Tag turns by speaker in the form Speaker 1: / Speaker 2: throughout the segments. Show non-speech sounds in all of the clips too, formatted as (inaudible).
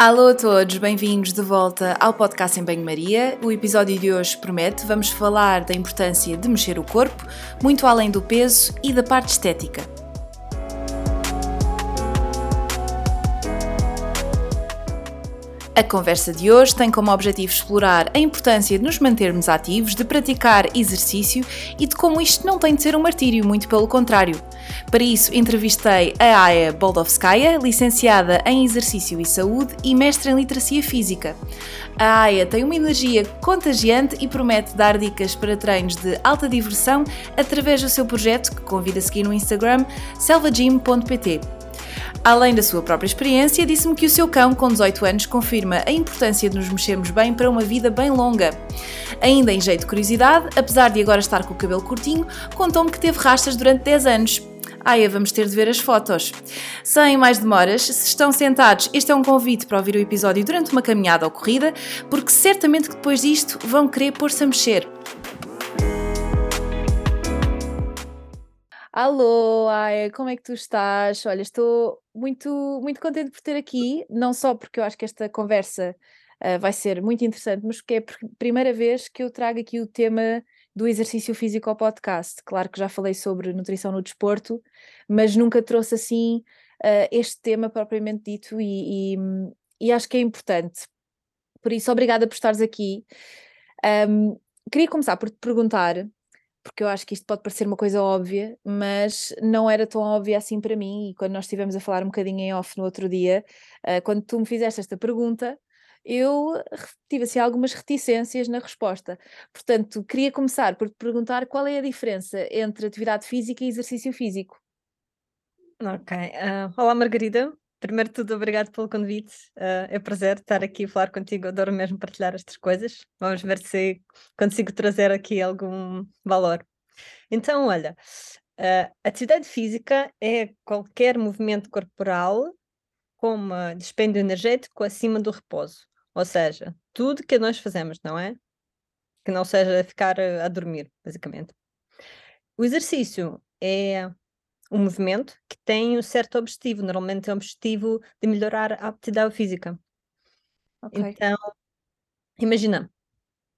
Speaker 1: Alô a todos, bem-vindos de volta ao podcast em Banho-Maria. O episódio de hoje promete, vamos falar da importância de mexer o corpo, muito além do peso e da parte estética. A conversa de hoje tem como objetivo explorar a importância de nos mantermos ativos, de praticar exercício e de como isto não tem de ser um martírio, muito pelo contrário. Para isso, entrevistei a Aya Boldovskaya, licenciada em Exercício e Saúde e mestre em Literacia Física. A Aya tem uma energia contagiante e promete dar dicas para treinos de alta diversão através do seu projeto, que convida a seguir no Instagram, selvagym.pt. Além da sua própria experiência, disse-me que o seu cão, com 18 anos, confirma a importância de nos mexermos bem para uma vida bem longa. Ainda em jeito de curiosidade, apesar de agora estar com o cabelo curtinho, contou-me que teve rastas durante 10 anos. Aia, vamos ter de ver as fotos. Sem mais demoras, se estão sentados, este é um convite para ouvir o episódio durante uma caminhada ou corrida, porque certamente que depois disto vão querer pôr-se a mexer. Alô, Aya, como é que tu estás? Olha, estou muito, muito contente por ter aqui, não só porque eu acho que esta conversa uh, vai ser muito interessante, mas porque é a primeira vez que eu trago aqui o tema do exercício físico ao podcast. Claro que já falei sobre nutrição no desporto, mas nunca trouxe assim uh, este tema propriamente dito e, e, e, acho que é importante. Por isso, obrigada por estares aqui. Um, queria começar por te perguntar porque eu acho que isto pode parecer uma coisa óbvia, mas não era tão óbvia assim para mim. E quando nós estivemos a falar um bocadinho em off no outro dia, uh, quando tu me fizeste esta pergunta, eu tive assim algumas reticências na resposta. Portanto, queria começar por te perguntar qual é a diferença entre atividade física e exercício físico.
Speaker 2: Ok. Uh, olá, Margarida. Primeiro de tudo, obrigado pelo convite. Uh, é um prazer estar aqui a falar contigo. Adoro mesmo partilhar estas coisas. Vamos ver se consigo trazer aqui algum valor. Então, olha, uh, atividade física é qualquer movimento corporal com uma dispêndio energético acima do repouso. Ou seja, tudo que nós fazemos, não é? Que não seja ficar a dormir, basicamente. O exercício é um movimento que tem um certo objetivo, normalmente é o objetivo de melhorar a aptidão física.
Speaker 1: Ok.
Speaker 2: Então, imagina,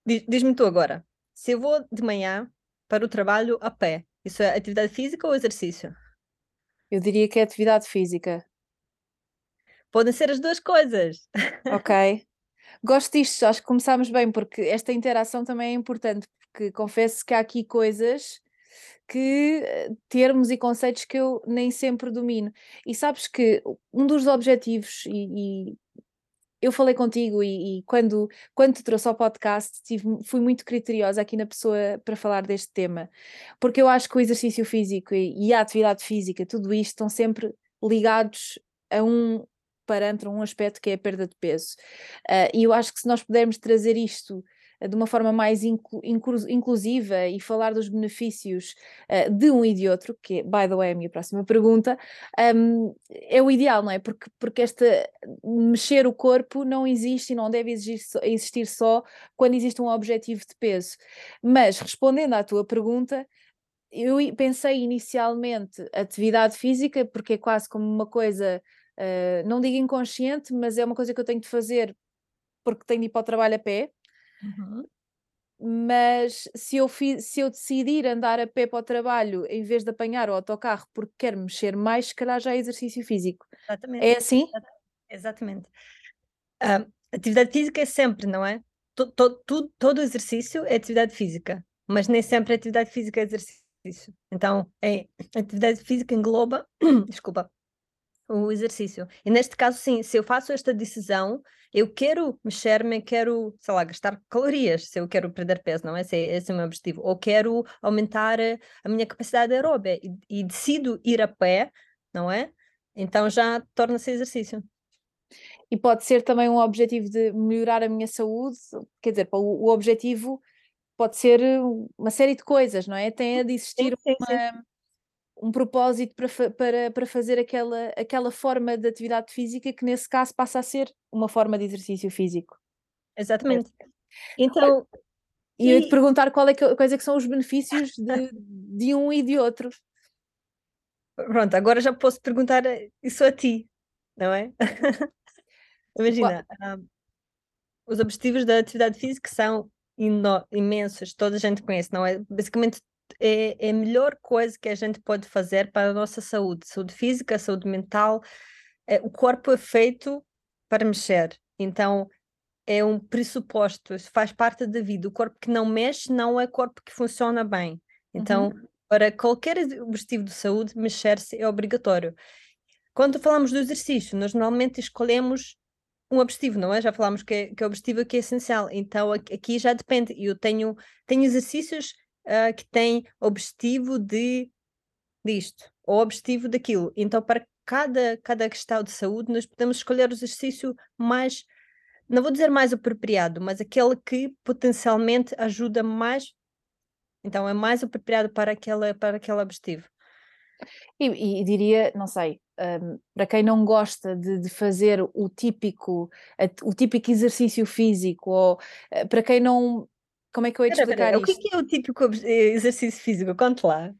Speaker 2: diz-me tu agora, se eu vou de manhã para o trabalho a pé, isso é atividade física ou exercício?
Speaker 1: Eu diria que é atividade física.
Speaker 2: Podem ser as duas coisas.
Speaker 1: Ok. Gosto disto, acho que começámos bem, porque esta interação também é importante, porque confesso que há aqui coisas que eh, termos e conceitos que eu nem sempre domino. E sabes que um dos objetivos, e, e eu falei contigo e, e, quando, quando te trouxe ao podcast tive, fui muito criteriosa aqui na pessoa para falar deste tema, porque eu acho que o exercício físico e, e a atividade física, tudo isto estão sempre ligados a um parâmetro, um aspecto que é a perda de peso. Uh, e eu acho que se nós pudermos trazer isto de uma forma mais inclu inclusiva e falar dos benefícios uh, de um e de outro, que é, by the way, a minha próxima pergunta, um, é o ideal, não é? Porque, porque esta mexer o corpo não existe e não deve existir só quando existe um objetivo de peso. Mas respondendo à tua pergunta, eu pensei inicialmente atividade física, porque é quase como uma coisa, uh, não digo inconsciente, mas é uma coisa que eu tenho de fazer porque tenho de ir para o trabalho a pé,
Speaker 2: Uhum.
Speaker 1: Mas se eu, fi, se eu decidir andar a pé para o trabalho em vez de apanhar o autocarro porque quero mexer mais, se calhar já é exercício físico.
Speaker 2: Exatamente.
Speaker 1: É assim?
Speaker 2: Exatamente. Ah, atividade física é sempre, não é? To- to- tu- todo exercício é atividade física, mas nem sempre atividade física é exercício. Então, é, atividade física engloba, (coughs) desculpa, o exercício. E neste caso, sim, se eu faço esta decisão, eu quero mexer-me, quero, sei lá, gastar calorias, se eu quero perder peso, não é? Esse, é, esse é o meu objetivo. Ou quero aumentar eh, a minha capacidade aeróbica e, e decido ir a pé, não é? Então já torna-se exercício.
Speaker 1: E pode ser também um objetivo de melhorar a minha saúde, quer dizer, o, o objetivo pode ser uma série de coisas, não é? Tem de existir sim, sim, uma, sim um propósito para, para, para fazer aquela, aquela forma de atividade física que nesse caso passa a ser uma forma de exercício físico.
Speaker 2: Exatamente. Então.
Speaker 1: E eu ia te perguntar qual é que, quais é que são os benefícios de, de um e de outro.
Speaker 2: Pronto, agora já posso perguntar isso a ti, não é? (laughs) Imagina, um, os objetivos da atividade física são imensos, toda a gente conhece, não é? Basicamente é, é a melhor coisa que a gente pode fazer para a nossa saúde, saúde física, saúde mental. É, o corpo é feito para mexer, então é um pressuposto, isso faz parte da vida. O corpo que não mexe não é corpo que funciona bem. Então, uhum. para qualquer objetivo de saúde, mexer-se é obrigatório. Quando falamos do exercício, nós normalmente escolhemos um objetivo, não é? Já falámos que, é, que é o objetivo que é essencial. Então aqui já depende. Eu tenho, tenho exercícios uh, que têm objetivo de disto, ou objetivo daquilo. Então, para cada, cada questão de saúde, nós podemos escolher o exercício mais, não vou dizer mais apropriado, mas aquele que potencialmente ajuda mais. Então, é mais apropriado para, aquela, para aquele objetivo.
Speaker 1: E, e diria, não sei, um, para quem não gosta de, de, fazer o típico, o típico exercício físico, ou uh, para quem não. Como é que eu ia te explicar
Speaker 2: isto? O que é, o típico exercício físico? Conte lá.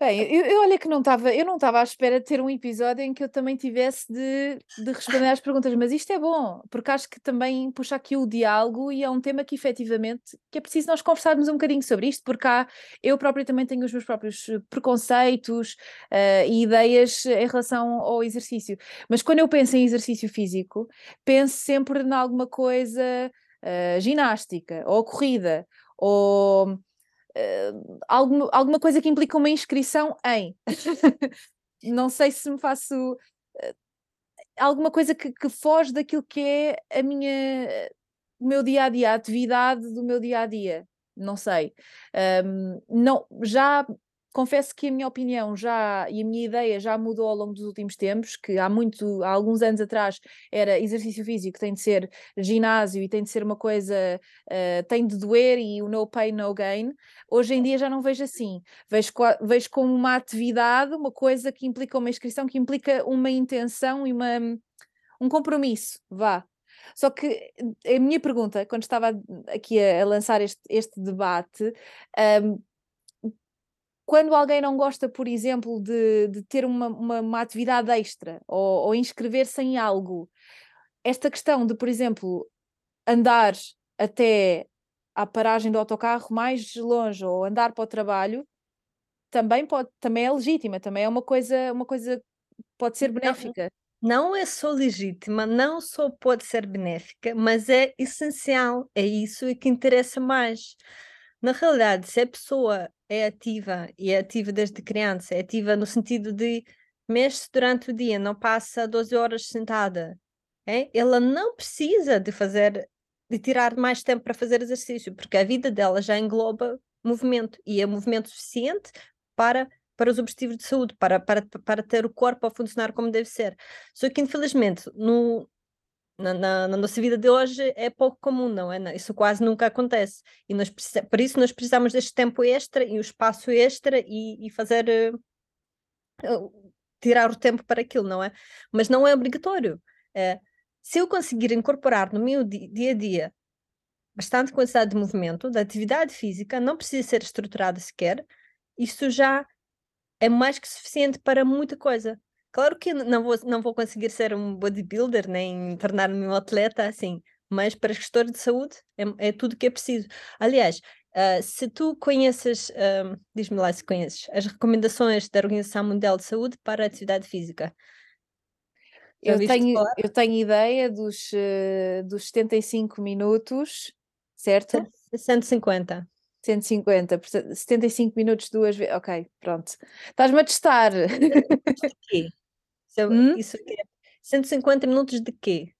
Speaker 1: Bem, eu, eu olha que não estava, eu não estava à espera de ter um episódio em que eu também tivesse de, de responder às perguntas, mas isto é bom, porque acho que também puxa aqui o diálogo e é um tema que efetivamente que é preciso nós conversarmos um bocadinho sobre isto, porque há, eu própria também tenho os meus próprios preconceitos uh, e ideias em relação ao exercício, mas quando eu penso em exercício físico, penso sempre em alguma coisa uh, ginástica ou corrida ou uh, alguma, alguma coisa que implica uma inscrição em. (laughs) não sei se me faço. Uh, alguma coisa que, que, foge daquilo que é a minha, o meu dia a dia, a atividade do meu dia a dia. Não sei. Um, não, já confesso que a minha opinião já e a minha ideia já mudou ao longo dos últimos tempos, que há muito, há alguns anos atrás era exercício físico tem de ser ginásio e tem de ser uma coisa, uh, tem de doer e o no pain, no gain. Hoje em dia já não vejo assim, vejo, vejo como uma atividade, uma coisa que implica uma inscrição, que implica uma intenção e uma, um compromisso, vá. Só que a minha pergunta, quando estava aqui a, a lançar este, este debate, um, quando alguém não gosta, por exemplo, de, de ter uma, uma, uma, atividade extra ou, ou inscrever-se em algo, esta questão de, por exemplo, andar até à paragem do autocarro mais longe ou andar para o trabalho, também, pode, também é legítima, também é uma coisa, uma coisa pode ser benéfica.
Speaker 2: Não, não é só legítima, não só pode ser benéfica, mas é essencial, é isso que interessa mais. Na realidade, se a pessoa é ativa e é ativa desde criança, é ativa no sentido de mexe durante o dia, não passa 12 horas sentada, é? ela não precisa de fazer, de tirar mais tempo para fazer exercício, porque a vida dela já engloba movimento e é movimento suficiente para para os objetivos de saúde, para, para, para ter o corpo a funcionar como deve ser. Só que, infelizmente, no, na, na, na, nossa vida de hoje é pouco comum, não é? Isso quase nunca acontece. E nós por isso nós precisamos deste tempo extra e o espaço extra e, e fazer uh, tirar o tempo para aquilo, não é? Mas não é obrigatório. É, se eu conseguir incorporar no meu dia a dia bastante quantidade de movimento, da atividade física, não precisa ser estruturada sequer, isso já é mais que suficiente para muita coisa. Claro que não vou, não vou conseguir ser um bodybuilder, nem tornar-me um atleta assim, mas para gestor de saúde é, é tudo que é preciso. Aliás, uh, se tu conheces, uh, diz-me lá se conheces, as recomendações da Organização Mundial de Saúde para a atividade física.
Speaker 1: Eu tenho, eu tenho ideia dos, uh, dos 75 minutos, certo?
Speaker 2: 150.
Speaker 1: 150, 75 minutos duas vezes. Ok, pronto. Estás-me a testar.
Speaker 2: Isso, é, hum? isso é 150 minutos de quê?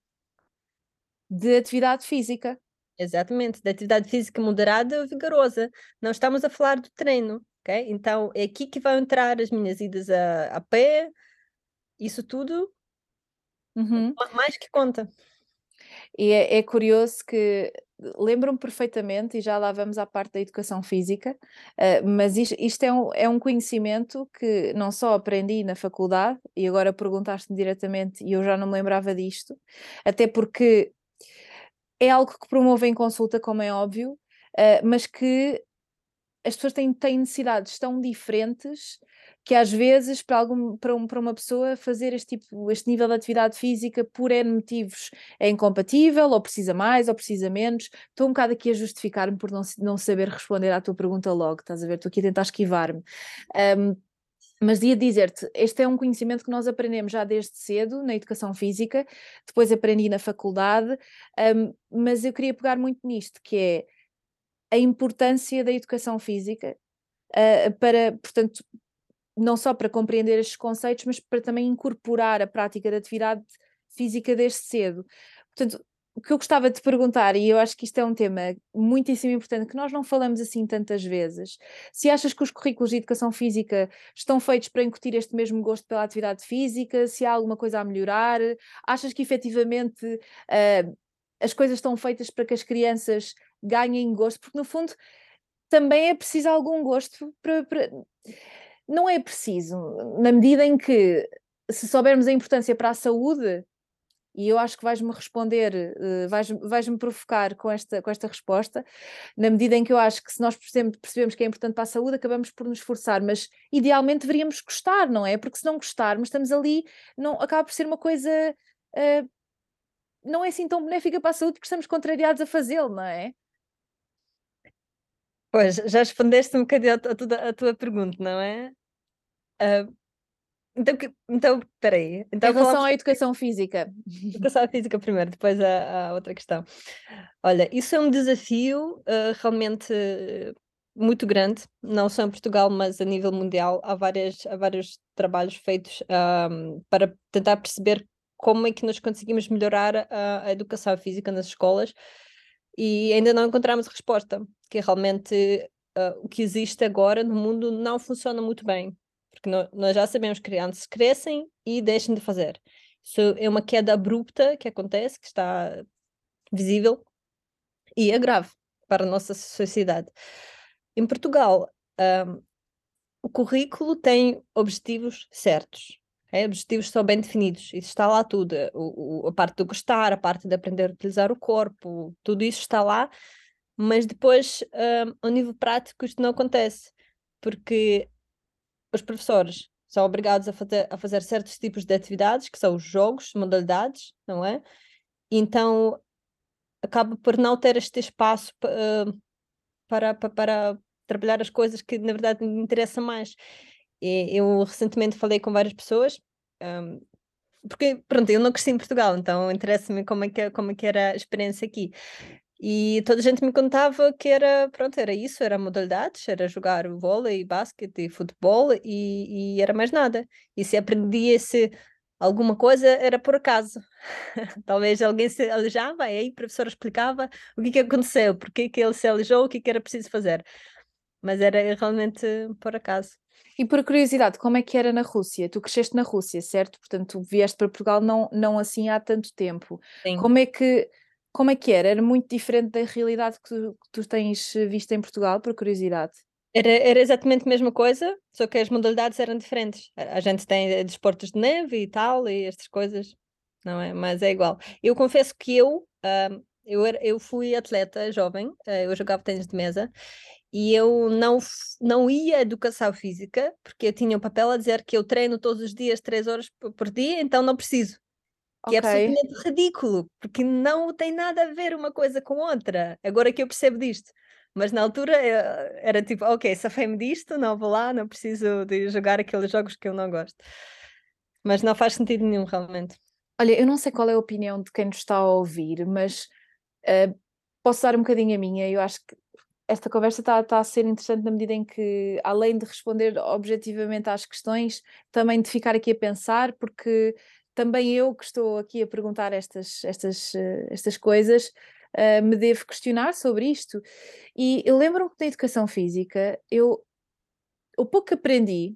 Speaker 1: De atividade física.
Speaker 2: Exatamente, de atividade física moderada ou vigorosa. Não estamos a falar do treino, ok? Então é aqui que vão entrar as minhas idas a, a pé, isso tudo, uhum. mais que conta.
Speaker 1: E é, é curioso que lembro-me perfeitamente, e já lá vamos à parte da educação física, uh, mas isto, isto, é, um, é um conhecimento que não só aprendi na faculdade, e agora perguntaste-me diretamente e eu já não me lembrava disto, até porque é algo que promovo em consulta, como é óbvio, uh, mas que as pessoas têm, têm necessidades tão diferentes que às vezes para, algum, para, um, para uma pessoa fazer este, tipo, este nível de atividade física por N motivos é incompatível, ou precisa mais, ou precisa menos. Estou um bocado aqui a justificar-me por não, não saber responder à tua pergunta logo, estás a ver? Estou aqui a tentar esquivar-me. Um, mas ia dizer-te, este é um conhecimento que nós aprendemos já desde cedo na educação física, depois aprendi na faculdade, um, mas eu queria pegar muito nisto, que é a importância da educação física uh, para, portanto, não só para compreender estes conceitos, mas para também incorporar a prática da atividade física desde cedo. Portanto, o que eu gostava de perguntar, e eu acho que isto é um tema muitíssimo importante, que nós não falamos assim tantas vezes, se achas que os currículos de educação física estão feitos para incutir este mesmo gosto pela atividade física, se há alguma coisa a melhorar, achas que efetivamente uh, as coisas estão feitas para que as crianças ganhem gosto, porque no fundo também é preciso algum gosto para, para não é preciso, na medida em que, se soubermos a importância para a saúde, e eu acho que vais-me responder, uh, vais-me vais provocar com esta, com esta resposta, na medida em que eu acho que se nós percebemos que é importante para a saúde, acabamos por nos esforçar, mas idealmente deveríamos gostar, não é? Porque se não gostarmos, estamos ali, não, acaba por ser uma coisa. Uh, não é assim tão benéfica para a saúde porque estamos contrariados a fazê-lo, não é?
Speaker 2: Pois, já respondeste um bocadinho a, a, a tua pergunta, não é? Uh, então, então, peraí. Então,
Speaker 1: em relação à educação física. (laughs)
Speaker 2: Educação física primeiro, depois a, a, outra questão. Olha, isso é um desafio uh, realmente muito grande, não só em Portugal, mas a nível mundial. Há, várias, há vários trabalhos feitos um, para tentar perceber como é que nós conseguimos melhorar a, a educação física nas escolas e ainda não encontramos resposta, que realmente uh, o que existe agora no mundo não funciona muito bem, porque no, nós já sabemos que crianças crescem e deixam de fazer. Isso é uma queda abrupta que acontece, que está visível e é grave para a nossa sociedade. Em Portugal, um, o currículo tem objetivos certos. É, objetivos são bem definidos, isso está lá tudo, o, o, a parte do gostar, a parte de aprender a utilizar o corpo, tudo isso está lá, mas depois, um, ao nível prático, isto não acontece, porque os professores são obrigados a fazer, a fazer certos tipos de atividades, que são os jogos, modalidades, não é? Então, acaba por não ter este espaço uh, para, para, para trabalhar as coisas que, na verdade, me interessam mais. Eu recentemente falei com várias pessoas, um, porque, pronto, eu não cresci em Portugal, então interessa-me como, é que, como é que era a experiência aqui. E toda a gente me contava que era, pronto, era isso, era modalidades, era jogar vôlei, basquete, futebol e, e era mais nada. E se aprendia-se alguma coisa, era por acaso. (laughs) Talvez alguém se alijava e aí a professora explicava o que, que aconteceu, porque que ele se alijou, o que, que era preciso fazer. Mas era realmente por acaso.
Speaker 1: E por curiosidade, como é que era na Rússia? Tu cresceste na Rússia, certo? Portanto, vieste para Portugal não, não assim há tanto tempo. Sim. Como é que como é que era? Era muito diferente da realidade que tu, que tu tens visto em Portugal, por curiosidade?
Speaker 2: Era, era exatamente a mesma coisa, só que as modalidades eram diferentes. A, gente tem eh, desportos de neve e tal, e estas coisas, não é? Mas é igual. Eu confesso que eu, uh, eu, era, eu fui atleta jovem, uh, eu jogava tênis de mesa, e eu não, não ia à educação física, porque eu tinha um papel a dizer que eu treino todos os dias, três horas por dia, então não preciso. Que é absolutamente ridículo, porque não tem nada a ver uma coisa com outra. Agora que eu percebo disto. Mas na altura eh, era tipo, ok, safei-me disto, não vou lá, não preciso de jogar aqueles jogos que eu não gosto. Mas não faz sentido nenhum, realmente.
Speaker 1: Olha, eu não sei qual é a opinião de quem nos está a ouvir, mas uh, posso dar um bocadinho a minha. Eu acho que esta conversa está, está a ser interessante na medida em que, além de responder objetivamente às questões, também de ficar aqui a pensar, porque também eu que estou aqui a perguntar estas, estas, eh, estas coisas, uh, me devo questionar sobre isto. E eu lembro-me que na educação física, eu, o pouco que aprendi,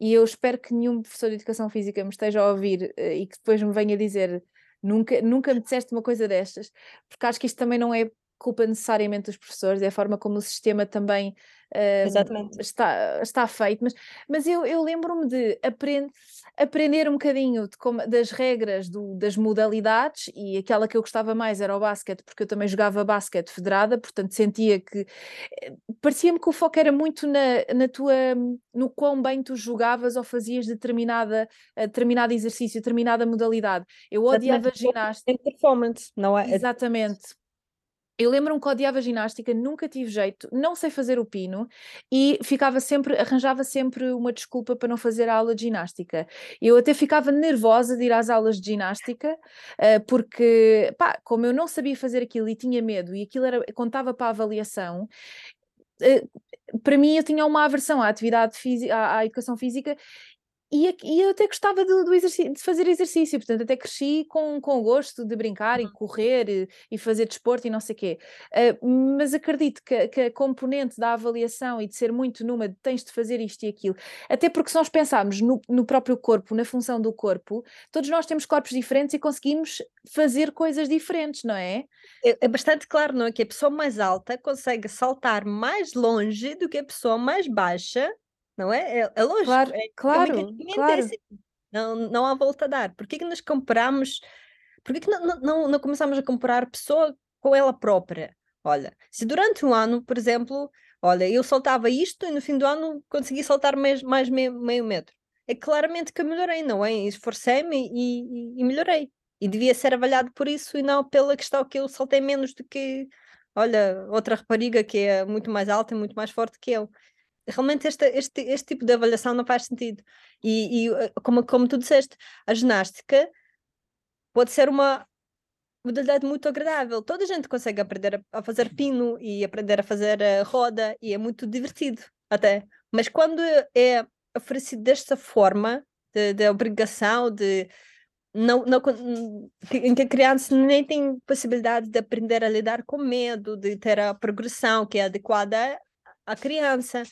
Speaker 1: e eu espero que nenhum professor de educação física me esteja a ouvir uh, e que depois me venha dizer nunca, nunca me disseste uma coisa destas, porque acho que isto também não é culpa necessariamente dos professores, é a forma como o sistema também uh, está, está feito, mas, mas eu, eu lembro-me de aprender aprender um bocadinho como, das regras do, das modalidades e aquela que eu gostava mais era o basquete, porque eu também jogava basquete federada, portanto sentia que eh, parecia-me que o foco era muito na, na tua no quão bem tu jogavas ou fazias determinada, eh, determinado exercício, determinada modalidade. Eu odiava ginástica.
Speaker 2: Performance, não é?
Speaker 1: Exatamente, eu lembro-me que odiava ginástica, nunca tive jeito, não sei fazer o pino e ficava sempre, arranjava sempre uma desculpa para não fazer a aula de ginástica. Eu até ficava nervosa de ir às aulas de ginástica, uh, porque, pá, como eu não sabia fazer aquilo e tinha medo e aquilo era, contava para a avaliação, uh, para mim eu tinha uma aversão à atividade física, à, à educação física e, e, eu até gostava do, do de fazer exercício, portanto, até cresci com, com o gosto de brincar e uhum. correr e, e fazer desporto e não sei o quê. Uh, mas acredito que, que, a componente da avaliação e de ser muito numa de tens de fazer isto e aquilo, até porque se nós pensarmos no, no próprio corpo, na função do corpo, todos nós temos corpos diferentes e conseguimos fazer coisas diferentes, não é?
Speaker 2: É, é bastante claro, não é? Que a pessoa mais alta consegue saltar mais longe do que a pessoa mais baixa não é? É, é lógico.
Speaker 1: Claro,
Speaker 2: é,
Speaker 1: claro, é claro.
Speaker 2: Assim. Não, não há volta a dar. Por que que nós compramos? Por que que não, não, não começamos a comprar pessoa com ela própria? Olha, se durante um ano, por exemplo, olha, eu saltava isto e no fim do ano consegui saltar mais, mais meio, meio metro. É claramente que eu melhorei, não é? Esforcei-me e, e, e melhorei. E devia ser avaliado por isso e não pela questão que eu saltei menos do que, olha, outra rapariga que é muito mais alta e muito mais forte que eu realmente este, este, este tipo de avaliação não faz sentido. E, e eh, como, como tu disseste, a ginástica pode ser uma modalidade muito agradável. Toda a gente consegue aprender a, fazer pino e aprender a fazer eh, roda e é muito divertido até. Mas quando é oferecido desta forma, de, de obrigação, de não, não, em que a criança nem tem possibilidade de aprender a lidar com medo, de ter a progressão que é adequada à criança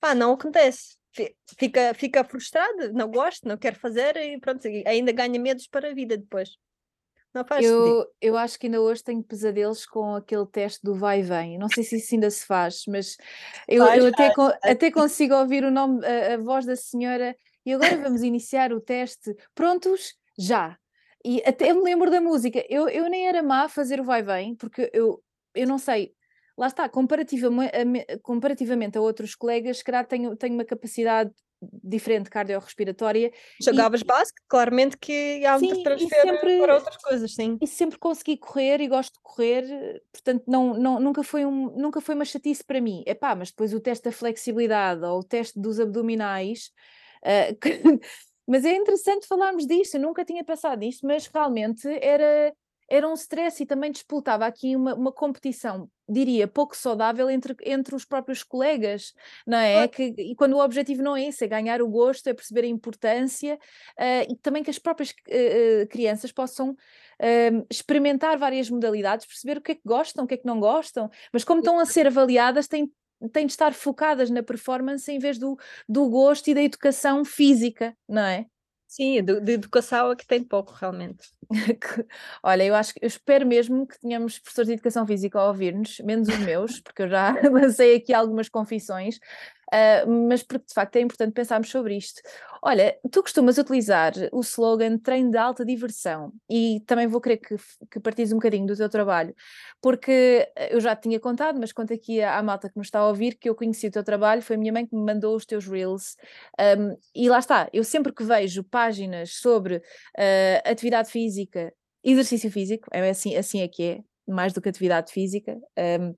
Speaker 2: pá, não acontece. Fica, fica frustrado, não gosto, não quero fazer e pronto, ainda ganha medos para a vida depois.
Speaker 1: Não faz eu, eu acho que ainda hoje tenho pesadelos com aquele teste do vai e vem. Não sei se isso ainda se faz, mas eu, faz, eu até, faz. até consigo ouvir o nome, a, a voz da senhora. E agora vamos iniciar o teste. Prontos? Já. E até me lembro da música. Eu, eu nem era má a fazer o vai vem, porque eu, eu não sei, lá está, comparativamente a, comparativamente a outros colegas, se calhar tenho, tenho uma capacidade diferente cardiorrespiratória.
Speaker 2: Jogavas básico, claramente que há um transfer sempre, para outras coisas, sim.
Speaker 1: E sempre consegui correr e gosto de correr, portanto não, não, nunca, foi um, nunca foi uma chatice para mim. Epá, mas depois o teste da flexibilidade ou o teste dos abdominais... Uh, (laughs) mas é interessante falarmos disto, eu nunca tinha pensado nisto, mas realmente era, era um stress e também disputava aqui uma, uma competição, diria, pouco saudável entre, entre os próprios colegas, não é? Que, e quando o objetivo não é esse, é ganhar o gosto, é perceber a importância uh, e também que as próprias uh, crianças possam uh, experimentar várias modalidades, perceber o que é que gostam, o que é que não gostam, mas como estão a ser avaliadas, têm têm de estar focadas na performance em vez do, do gosto e da educação física, não é?
Speaker 2: Sim, de, de educação é que tem pouco, realmente. (laughs)
Speaker 1: Olha, eu acho eu espero mesmo que tenhamos professores de educação física a ouvir-nos, menos os meus, porque eu já (laughs) lancei aqui algumas confissões, uh, mas porque de facto é importante pensarmos sobre isto. Olha, tu costumas utilizar o slogan treino de alta diversão e também vou querer que, que partilhes um bocadinho do teu trabalho, porque eu já te tinha contado, mas conto aqui à, à malta que nos está a ouvir que eu conheci o teu trabalho, foi a minha mãe que me mandou os teus reels um, e lá está, eu sempre que vejo páginas sobre uh, atividade física, exercício físico, é assim, assim é que é, mais do que atividade física, um,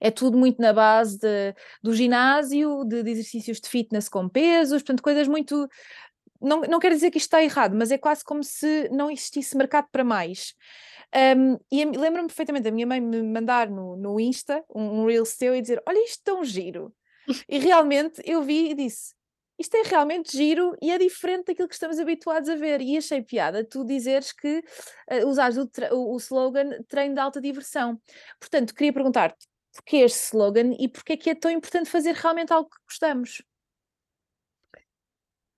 Speaker 1: é tudo muito na base de, do ginásio, de, de, exercícios de fitness com pesos, portanto, coisas muito. Não, não quero dizer que isto está errado, mas é quase como se não existisse mercado para mais. Um, e lembro-me perfeitamente da minha mãe me mandar no, no Insta um, um Reels teu e dizer: Olha, isto é tão giro. (laughs) e realmente eu vi e disse: isto é realmente giro e é diferente daquilo que estamos habituados a ver. E achei piada tu dizeres que uh, usares o, o, slogan treino de alta diversão. Portanto, queria perguntar-te porque este slogan e porque é que é tão importante fazer realmente algo que gostamos?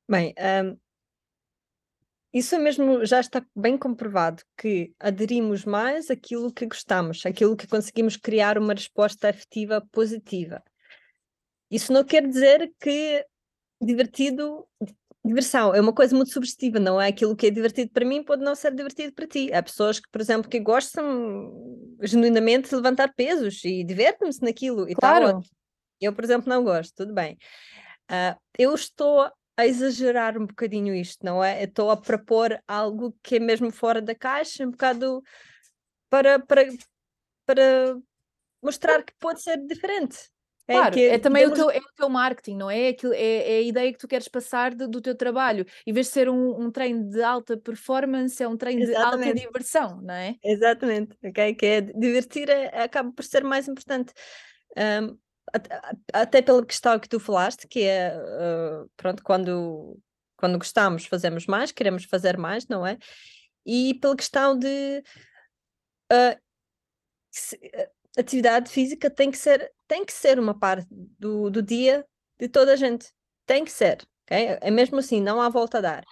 Speaker 2: Bem, um, isso é mesmo já está bem comprovado que aderimos mais àquilo que gostamos, aquilo que conseguimos criar uma resposta afetiva positiva. Isso não quer dizer que divertido, diversão é uma coisa muito subjetiva, não é? Aquilo que é divertido para mim pode não ser divertido para ti. Há pessoas que, por exemplo, que gostam genuinamente de levantar pesos e divertem-se naquilo e
Speaker 1: Claro.
Speaker 2: tal. Eu, por exemplo, não gosto, tudo bem. Uh, eu estou a exagerar um bocadinho isto, não é? Eu estou a propor algo que é mesmo fora da caixa, um bocado para, para, para mostrar que pode ser diferente.
Speaker 1: É claro, é, é também o teu, é o teu marketing, não é? Aquilo, é, é a ideia que tu queres passar de, do teu trabalho. Em vez de ser um, um treino de alta performance, é um treino Exatamente. de alta diversão, não é?
Speaker 2: Exatamente, ok? Que é divertir é, acaba por ser mais importante. Um, até pela questão que tu falaste, que é uh, pronto, quando, quando gostamos, fazemos mais, queremos fazer mais, não é? E pela questão de uh, se, atividade física tem que ser, tem que ser uma parte do, do dia de toda a gente. Tem que ser, ok? É mesmo assim, não há volta a dar.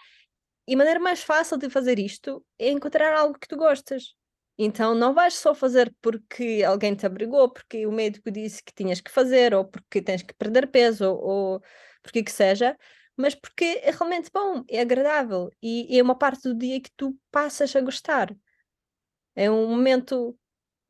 Speaker 2: E a maneira mais fácil de fazer isto é encontrar algo que tu gostas. Então não vais só fazer porque alguém te abrigou, porque o médico disse que tinhas que fazer, ou porque tens que perder peso, ou, ou porque que seja, mas porque é realmente bom, é agradável e é uma parte do dia que tu passas a gostar. É um momento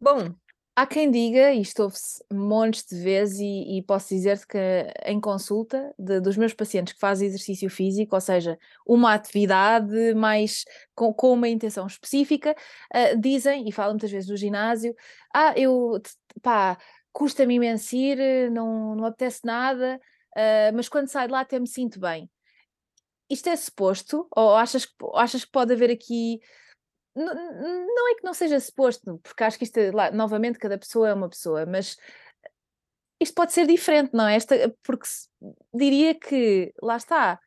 Speaker 2: bom.
Speaker 1: Há quem diga, e isto ouve-se montes de vezes, e, e posso dizer-te que em consulta de, dos meus pacientes que fazem exercício físico, ou seja, uma atividade mais com, com uma intenção específica, uh, dizem, e falam muitas vezes do ginásio, ah, eu, pá, custa-me imenso ir, não, não apetece nada, uh, mas quando saio de lá até me sinto bem. Isto é suposto? Ou achas, achas que pode haver aqui não, é que não seja suposto, porque acho que isto, lá, novamente, cada pessoa é uma pessoa, mas isto pode ser diferente, não é? Esta, porque diria que, lá está,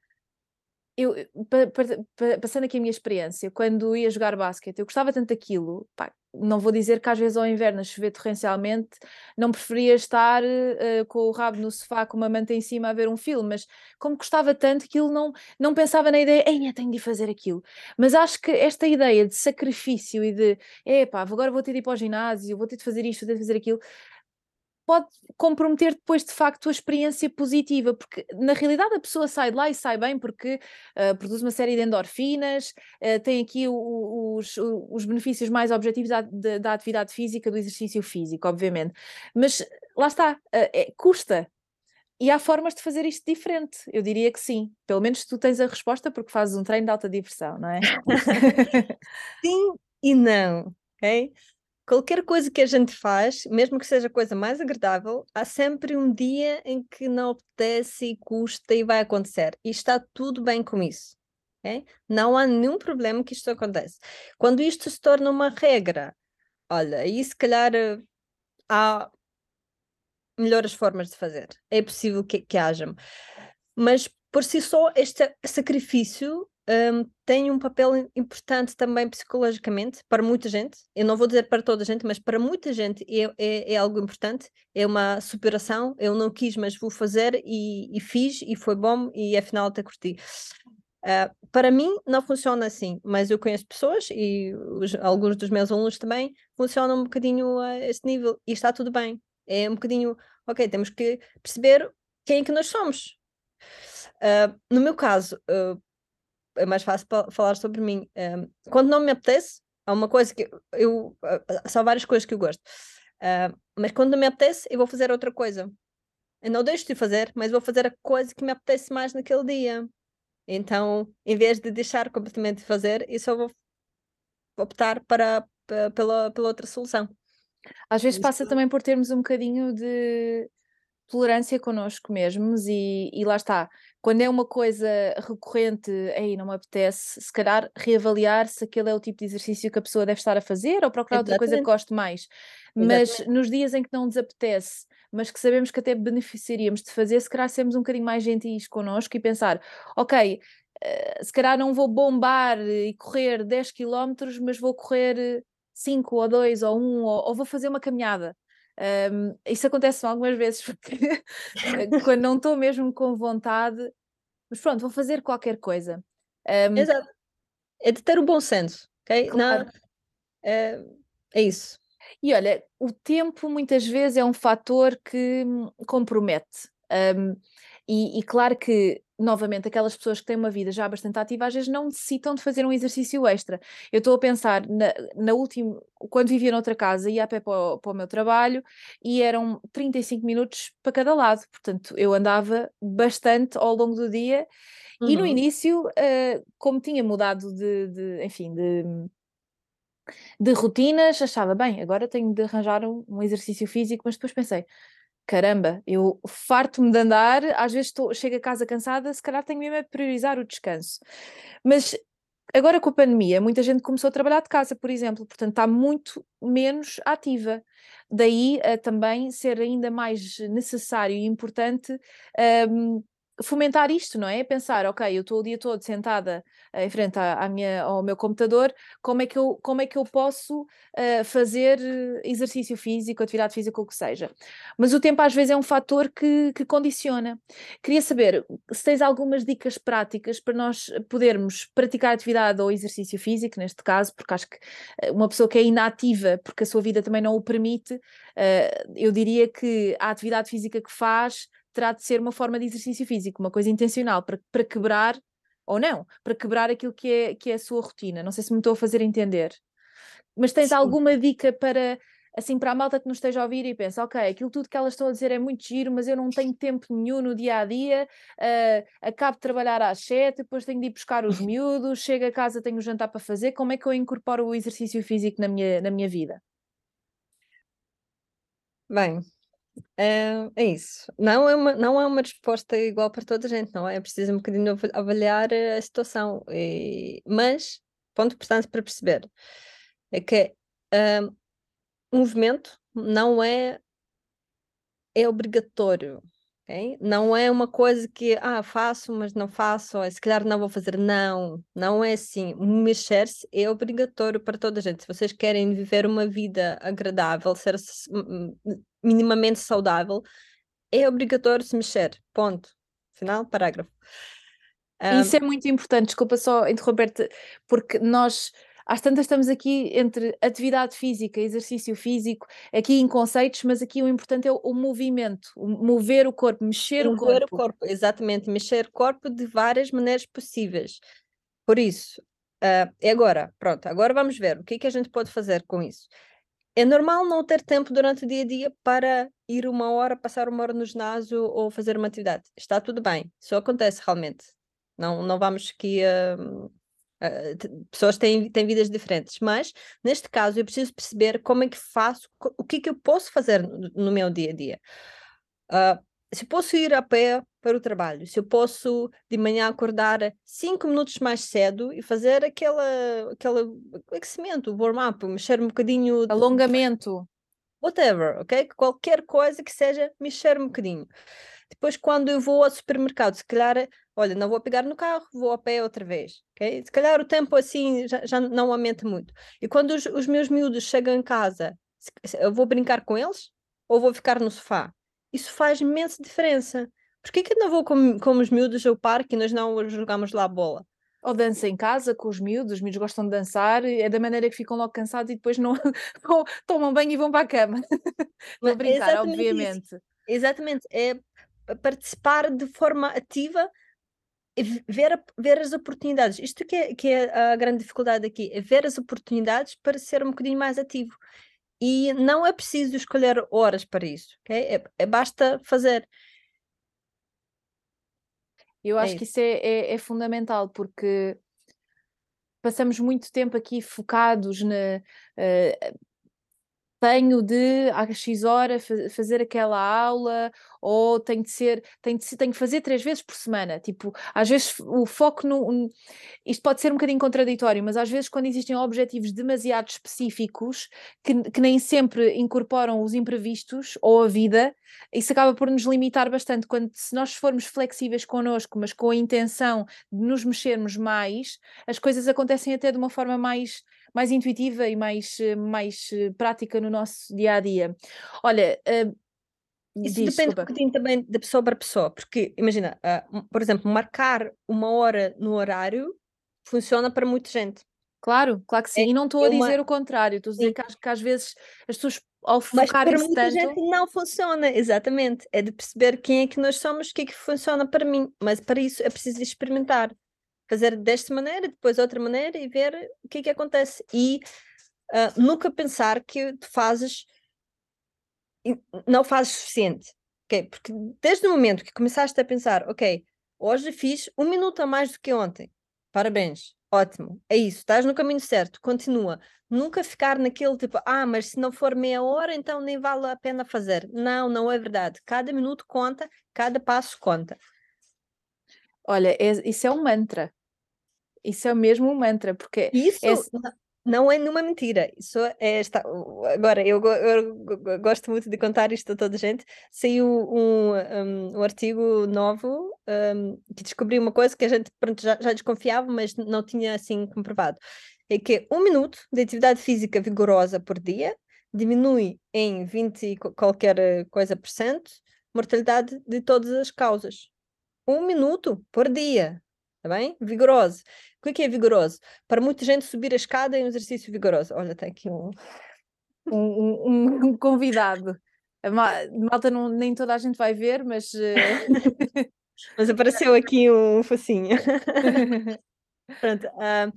Speaker 1: eu, pa, pa, pa, passando aqui a minha experiência, quando ia jogar basquete, eu gostava tanto daquilo, pá, não vou dizer que às vezes ao inverno a chover torrencialmente não preferia estar uh, com o rabo no sofá com uma manta em cima a ver um filme, mas como gostava tanto aquilo não, não pensava na ideia, ei, tenho de fazer aquilo. Mas acho que esta ideia de sacrifício e de, epá, agora vou ter de ir para o ginásio, vou ter de fazer isto, vou ter de fazer aquilo, pode comprometer depois de facto a experiência positiva, porque na realidade a pessoa sai de lá e sai bem porque uh, produz uma série de endorfinas, uh, tem aqui o, os, os benefícios mais objetivos da, da, da, atividade física, do exercício físico, obviamente. Mas lá está, uh, é, custa. E há formas de fazer isto diferente, eu diria que sim. Pelo menos tu tens a resposta porque fazes um treino de alta diversão, não é? (laughs)
Speaker 2: sim e não, ok? Qualquer coisa que a gente faz, mesmo que seja a coisa mais agradável, há sempre um dia em que não apetece e custa e vai acontecer. E está tudo bem com isso. Okay? Não há nenhum problema que isto aconteça. Quando isto se torna uma regra, olha, aí se calhar eh, há melhores formas de fazer. É possível que, que haja. Mas por si só, este sacrifício um, tem um papel importante também psicologicamente para muita gente. Eu não vou dizer para toda a gente, mas para muita gente é, é, é algo importante. É uma superação. Eu não quis, mas vou fazer e, e fiz e foi bom e afinal até curti. Uh, para mim não funciona assim, mas eu conheço pessoas e os, alguns dos meus alunos também funcionam um bocadinho a esse nível e está tudo bem. É um bocadinho, ok, temos que perceber quem é que nós somos. Uh, no meu caso, uh, é mais fácil falar sobre mim. Um, quando não me apetece, há uma coisa que eu. São várias coisas que eu gosto. Uh, mas quando não me apetece, eu vou fazer outra coisa. Eu não deixo de fazer, mas vou fazer a coisa que me apetece mais naquele dia. Então, em vez de deixar completamente de fazer, eu só vou optar para, para pela, pela outra solução.
Speaker 1: Às vezes passa também por termos um bocadinho de tolerância connosco mesmos e, e lá está. Quando é uma coisa recorrente, aí não me apetece, se calhar reavaliar se aquele é o tipo de exercício que a pessoa deve estar a fazer ou procurar Exatamente. outra coisa que goste mais. Mas Exatamente. nos dias em que não nos apetece, mas que sabemos que até beneficiaríamos de fazer, se calhar sermos um bocadinho mais gentis connosco e pensar, ok, uh, se calhar não vou bombar e correr 10 km, mas vou correr 5 ou 2 ou 1 ou, ou vou fazer uma caminhada. Um, isso acontece algumas vezes, (laughs) porque quando não estou mesmo com vontade, mas pronto, vou fazer qualquer coisa.
Speaker 2: Um, Exato. é de ter o bom senso, ok?
Speaker 1: Claro.
Speaker 2: Não, é, é isso.
Speaker 1: E olha, o tempo muitas vezes é um fator que hum, compromete. Um, e, e, claro que, novamente, aquelas pessoas que têm uma vida já bastante ativa às vezes não necessitam de fazer um exercício extra. Eu estou a pensar na, na última, quando vivia noutra casa, ia a pé para o, para o meu trabalho e eram 35 minutos para cada lado. Portanto, eu andava bastante ao longo do dia. Uhum. E no uhum. início, uh, como tinha mudado de, de enfim, de, de rotinas, achava, bem, agora tenho de arranjar um, um exercício físico, mas depois pensei, caramba, eu farto-me de andar, às vezes estou, chego a casa cansada, se calhar tenho mesmo a priorizar o descanso. Mas agora com a pandemia, muita gente começou a trabalhar de casa, por exemplo, portanto está muito menos ativa. Daí uh, também ser ainda mais necessário e importante um, fomentar isto, não é? Pensar, ok, eu estou o dia todo sentada uh, em frente à, à, minha, ao meu computador, como é que eu, como é que eu posso uh, fazer exercício físico, atividade física, o que seja? Mas o tempo às vezes é um fator que, que condiciona. Queria saber se tens algumas dicas práticas para nós podermos praticar atividade ou exercício físico, neste caso, porque acho que eh, uma pessoa que é inativa, porque a sua vida também não o permite, uh, eu diria que a atividade física que faz terá de ser uma forma de exercício físico, uma coisa intencional, para, para quebrar, ou não, para quebrar aquilo que é, que é a sua rotina. Não sei se me estou a fazer entender. Mas tens Sim. alguma dica para, assim, para a malta que nos esteja a ouvir e pensa, ok, aquilo tudo que elas estão a dizer é muito giro, mas eu não tenho tempo nenhum no dia a dia, uh, acabo de trabalhar às sete, depois tenho de ir buscar os (laughs) miúdos, chego a casa, tenho o jantar para fazer, como é que eu incorporo o exercício físico na minha, na minha vida?
Speaker 2: Bem, é, é isso. Não é uma, não é uma resposta igual para toda a gente, não é? É preciso um bocadinho avaliar a situação. E, mas, ponto importante para perceber é que um, movimento não é, é obrigatório. Okay? Não é uma coisa que ah, faço, mas não faço, ou se calhar não vou fazer. Não, não é assim. Mexer-se é obrigatório para toda a gente. Se vocês querem viver uma vida agradável, ser minimamente saudável, é obrigatório se mexer. Ponto. Final, parágrafo.
Speaker 1: Um... Isso é muito importante, desculpa só interromper-te, porque nós às tantas estamos aqui entre atividade física, exercício físico, aqui em conceitos, mas aqui o importante é o, o movimento, o mover o corpo, mexer
Speaker 2: mover
Speaker 1: o corpo. Mover
Speaker 2: o corpo, exatamente, mexer o corpo de várias maneiras possíveis. Por isso, uh, agora, pronto, agora vamos ver o que é que a gente pode fazer com isso. É normal não ter tempo durante o dia a dia para ir uma hora, passar uma hora no ginásio ou fazer uma atividade. Está tudo bem, isso acontece realmente. Não, não vamos aqui. Uh, uh, pessoas têm, têm vidas diferentes, mas neste caso eu preciso perceber como é que faço, o que é que eu posso fazer no, no meu dia a dia. Uh, se eu posso ir a pé para o trabalho, se eu posso de manhã acordar cinco minutos mais cedo e fazer aquela, aquela aquecimento, warm-up, mexer um bocadinho.
Speaker 1: Alongamento.
Speaker 2: Whatever, ok? Qualquer coisa que seja mexer um bocadinho. Depois, quando eu vou ao supermercado, se calhar, olha, não vou pegar no carro, vou a pé outra vez, ok? Se calhar o tempo assim já, já não aumenta muito. E quando os, os meus miúdos chegam em casa, eu vou brincar com eles ou vou ficar no sofá? isso faz imensa diferença. Por que não vou com, com os miúdos ao parque e nós não jogamos lá a bola?
Speaker 1: Ou dança em casa com os miúdos, os miúdos gostam de dançar, é da maneira que ficam logo cansados e depois não (laughs) tomam banho e vão para a cama. (laughs) Vou brincar, Exatamente obviamente. Isso.
Speaker 2: Exatamente, é participar de forma ativa ver, ver as oportunidades. Isto que é, que é a grande dificuldade aqui, é ver as oportunidades para ser um bocadinho mais ativo. E não é preciso escolher horas para isso, ok? É, é basta fazer.
Speaker 1: Eu é acho que isso é, é, é fundamental, porque passamos muito tempo aqui focados na, uh, tenho de às X hora fazer aquela aula ou tenho de ser, tenho de, tenho de fazer três vezes por semana. Tipo, às vezes o foco no. Isto pode ser um bocadinho contraditório, mas às vezes quando existem objetivos demasiado específicos que, que nem sempre incorporam os imprevistos ou a vida, isso acaba por nos limitar bastante. Quando se nós formos flexíveis connosco, mas com a intenção de nos mexermos mais, as coisas acontecem até de uma forma mais mais intuitiva e mais, mais eh, prática no nosso dia a dia. Olha, uh,
Speaker 2: isso Diz, depende desculpa. um bocadinho também de pessoa para pessoa, porque imagina, uh, por exemplo, marcar uma hora no horário funciona para muita gente.
Speaker 1: Claro, claro que sim.
Speaker 2: É,
Speaker 1: e não estou
Speaker 2: é
Speaker 1: a
Speaker 2: uma...
Speaker 1: dizer o contrário, estou a dizer que, que, às vezes as pessoas ao
Speaker 2: Mas para muita
Speaker 1: tanto.
Speaker 2: gente não funciona, exatamente. É de perceber quem é que nós somos, o que é que funciona para mim. Mas para isso é preciso experimentar. Fazer desta maneira, depois outra maneira e ver o que é que acontece. E uh, nunca pensar que fazes não fazes suficiente. Okay? Porque desde o momento que começaste a pensar, ok, hoje fiz um minuto a mais do que ontem. Parabéns, ótimo, é isso, estás no caminho certo, continua. Nunca ficar naquele tipo, ah, mas se não for meia hora, então nem vale a pena fazer. Não, não é verdade. Cada minuto conta, cada passo conta.
Speaker 1: Olha, é, isso é um mantra. Isso é mesmo um mantra, porque
Speaker 2: isso
Speaker 1: é...
Speaker 2: não é nenhuma mentira. Isso é. Agora, eu, eu, gosto muito de contar isto a toda a gente. Saiu um, um, um artigo novo um, que descobriu uma coisa que a gente pronto, já, já desconfiava, mas não tinha assim comprovado. É que um minuto de atividade física vigorosa por dia diminui em 20 qualquer coisa por cento mortalidade de todas as causas. Um minuto por dia, tá bem? Vigoroso. O que é, que é vigoroso? Para muita gente, subir a escada é um exercício vigoroso. Olha, tem aqui um. (laughs)
Speaker 1: Um, um, um convidado. Malta não, nem toda a gente vai ver, mas. Eh, (laughs)
Speaker 2: mas apareceu aqui um focinho. (laughs) Pronto. Uh,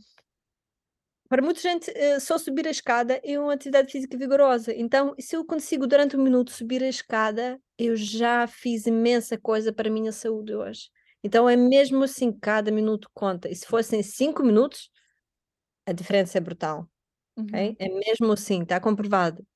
Speaker 2: para muita gente, uh, só subir a escada é uma atividade física vigorosa. Então, se eu consigo durante um minuto subir a escada, eu já fiz imensa coisa para a minha saúde hoje. Então é mesmo assim, cada minuto conta. E se fossem cinco minutos, a diferença é brutal. Uhum. Okay? É mesmo assim, está comprovado.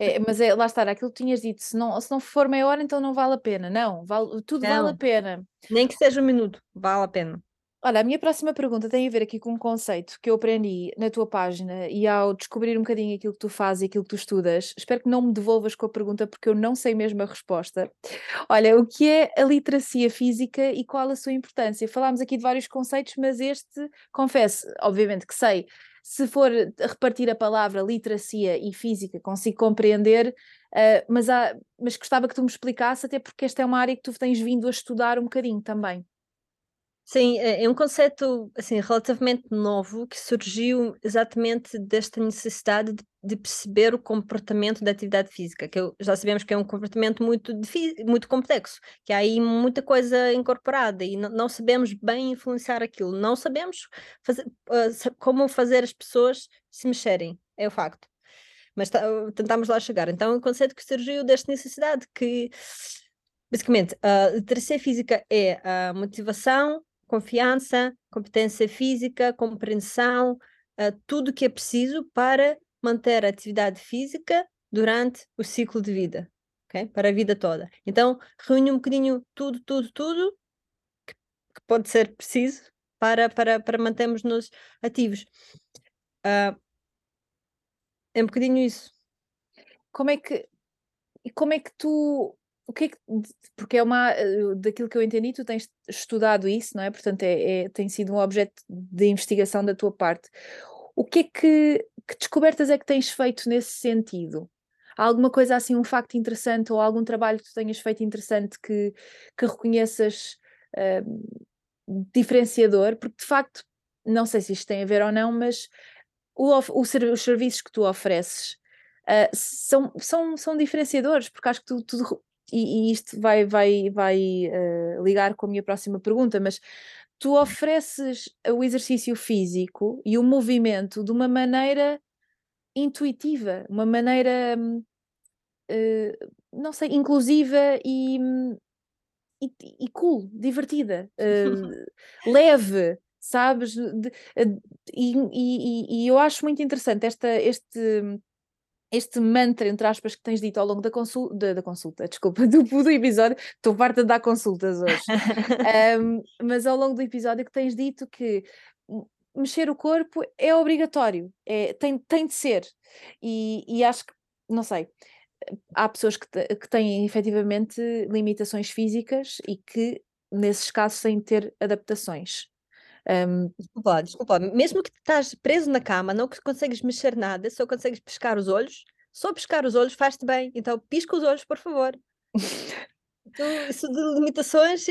Speaker 1: É, mas é, lá está, aquilo que tinhas dito, se não, se não for meia hora, então não vale a pena. Não, vale, tudo não. vale a pena.
Speaker 2: Nem que seja um minuto, vale a pena.
Speaker 1: Olha, a minha próxima pergunta tem a ver aqui com um conceito que eu aprendi na tua página e ao descobrir um bocadinho aquilo que tu fazes e aquilo que tu estudas, espero que não me devolvas com a pergunta porque eu não sei mesmo a resposta. Olha, o que é a literacia física e qual a sua importância? Falámos aqui de vários conceitos, mas este, confesso, obviamente que sei, se for repartir a palavra literacia e física, consigo compreender, uh, mas, há, mas gostava que tu me explicasse, até porque esta é uma área que tu tens vindo a estudar um bocadinho também.
Speaker 2: Sim, é, é um conceito assim, relativamente novo que surgiu exatamente desta necessidade de, de, perceber o comportamento da atividade física, que já sabemos que é um comportamento muito, muito complexo, que há aí muita coisa incorporada e não, sabemos bem influenciar aquilo, não sabemos fazer, uh, como fazer as pessoas se mexerem, é o facto. Mas tá, tentamos lá chegar. Então, é um conceito que surgiu desta necessidade que Basicamente, a literacia física é a motivação, confiança, competência física, compreensão, uh, tudo que é preciso para manter a atividade física durante o ciclo de vida, ok? Para a vida toda. Então, reúne um bocadinho tudo, tudo, tudo que, que pode ser preciso para, para, para mantermos-nos ativos. Uh, é um bocadinho isso.
Speaker 1: Como é que, como é que tu o que é que, porque é uma, eh, daquilo que eu entendi, tu tens estudado isso, não é? Portanto, é, é, tem sido um objeto de investigação da tua parte. O que é que, que descobertas é que tens feito nesse sentido? Há alguma coisa assim, um facto interessante ou algum trabalho que tu tenhas feito interessante que, que reconheças uh, diferenciador? Porque de facto, não sei se isto tem a ver ou não, mas o, o, os serviços que tu ofereces uh, são, são, são diferenciadores, porque acho que tu, tu e, e isto vai, vai, vai uh, ligar com a minha próxima pergunta, mas tu ofereces o exercício físico e o movimento de uma maneira intuitiva, uma maneira, uh, não sei, inclusiva e, e, e cool, divertida, uh, (laughs) leve, sabes? De, e, e, e, eu acho muito interessante esta, este este mantra, entre aspas, que tens dito ao longo da, consul da, da consulta, desculpa, do, do episódio, estou farta de dar consultas hoje, (laughs) um, mas ao longo do episódio que tens dito que mexer o corpo é obrigatório, é, tem, tem de ser, e, e acho que, não sei, há pessoas que, que têm efetivamente limitações físicas e que, nesses casos, têm de ter adaptações.
Speaker 2: Um, desculpa, desculpa, mesmo que estás preso na cama, não consegues mexer nada, só consegues piscar os olhos, só piscar os olhos faz-te bem, então pisca os olhos, por favor. então, isso de limitações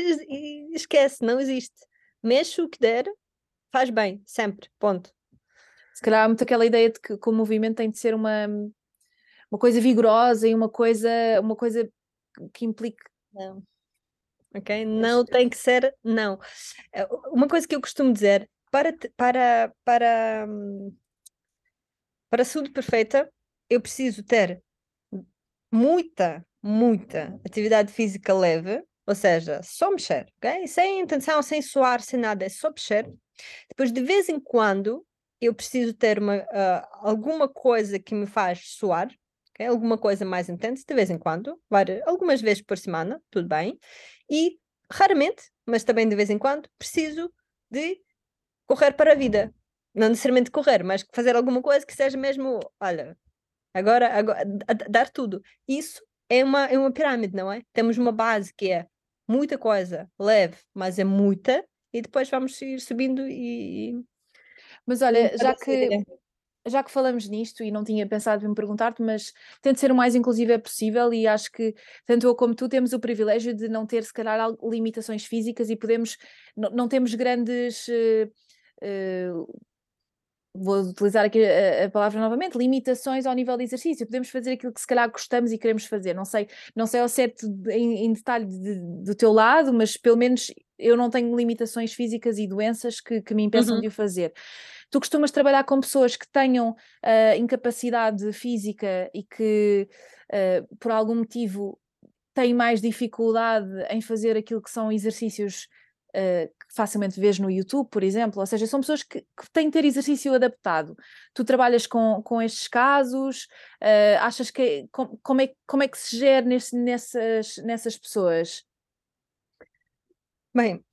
Speaker 2: esquece, não existe. Mexe o que der faz bem, sempre, ponto.
Speaker 1: Se calhar há muito aquela ideia de que, que o movimento tem de ser uma, uma coisa vigorosa e uma coisa, uma coisa que implique.
Speaker 2: Não. Ok? Não tem que ser, não. Eh, uma coisa que eu costumo dizer, para, para, para, para a saúde perfeita, eu preciso ter muita, muita atividade física leve, ou seja, só mexer, ok? Sem intenção, sem suar, sem nada, é só mexer. Depois, de vez em quando, eu preciso ter uma, uh, alguma coisa que me faz suar, okay? alguma coisa mais intensa, de vez em quando, várias, algumas vezes por semana, tudo bem. E raramente, mas também de vez em quando, preciso de correr para a vida. Não necessariamente correr, mas fazer alguma coisa que seja mesmo, olha, agora, agora dar tudo. Isso é uma, é uma pirâmide, não é? Temos uma base que é muita coisa, leve, mas é muita, e depois vamos ir subindo e.
Speaker 1: Mas olha, já que, já que falamos nisto e não tinha pensado em perguntar-te, mas tento ser o mais inclusiva possível e acho que tanto eu como tu temos o privilégio de não ter, se calhar, limitações físicas e podemos, não, não temos grandes. Uh, uh, vou utilizar aqui a, a, palavra novamente, limitações ao nível de exercício. Podemos fazer aquilo que se calhar gostamos e queremos fazer. Não sei, não sei ao certo em, em detalhe de, do teu lado, mas pelo menos eu não tenho limitações físicas e doenças que, que me impeçam uhum. de o fazer. Tu costumas trabalhar com pessoas que tenham uh, incapacidade física e que, uh, por algum motivo, têm mais dificuldade em fazer aquilo que são exercícios uh, que facilmente vês no YouTube, por exemplo, ou seja, são pessoas que, que têm de ter exercício adaptado. Tu trabalhas com, com estes casos, uh, achas que com, como, é, como é que se gera nesse, nessas, nessas pessoas?
Speaker 2: Bem,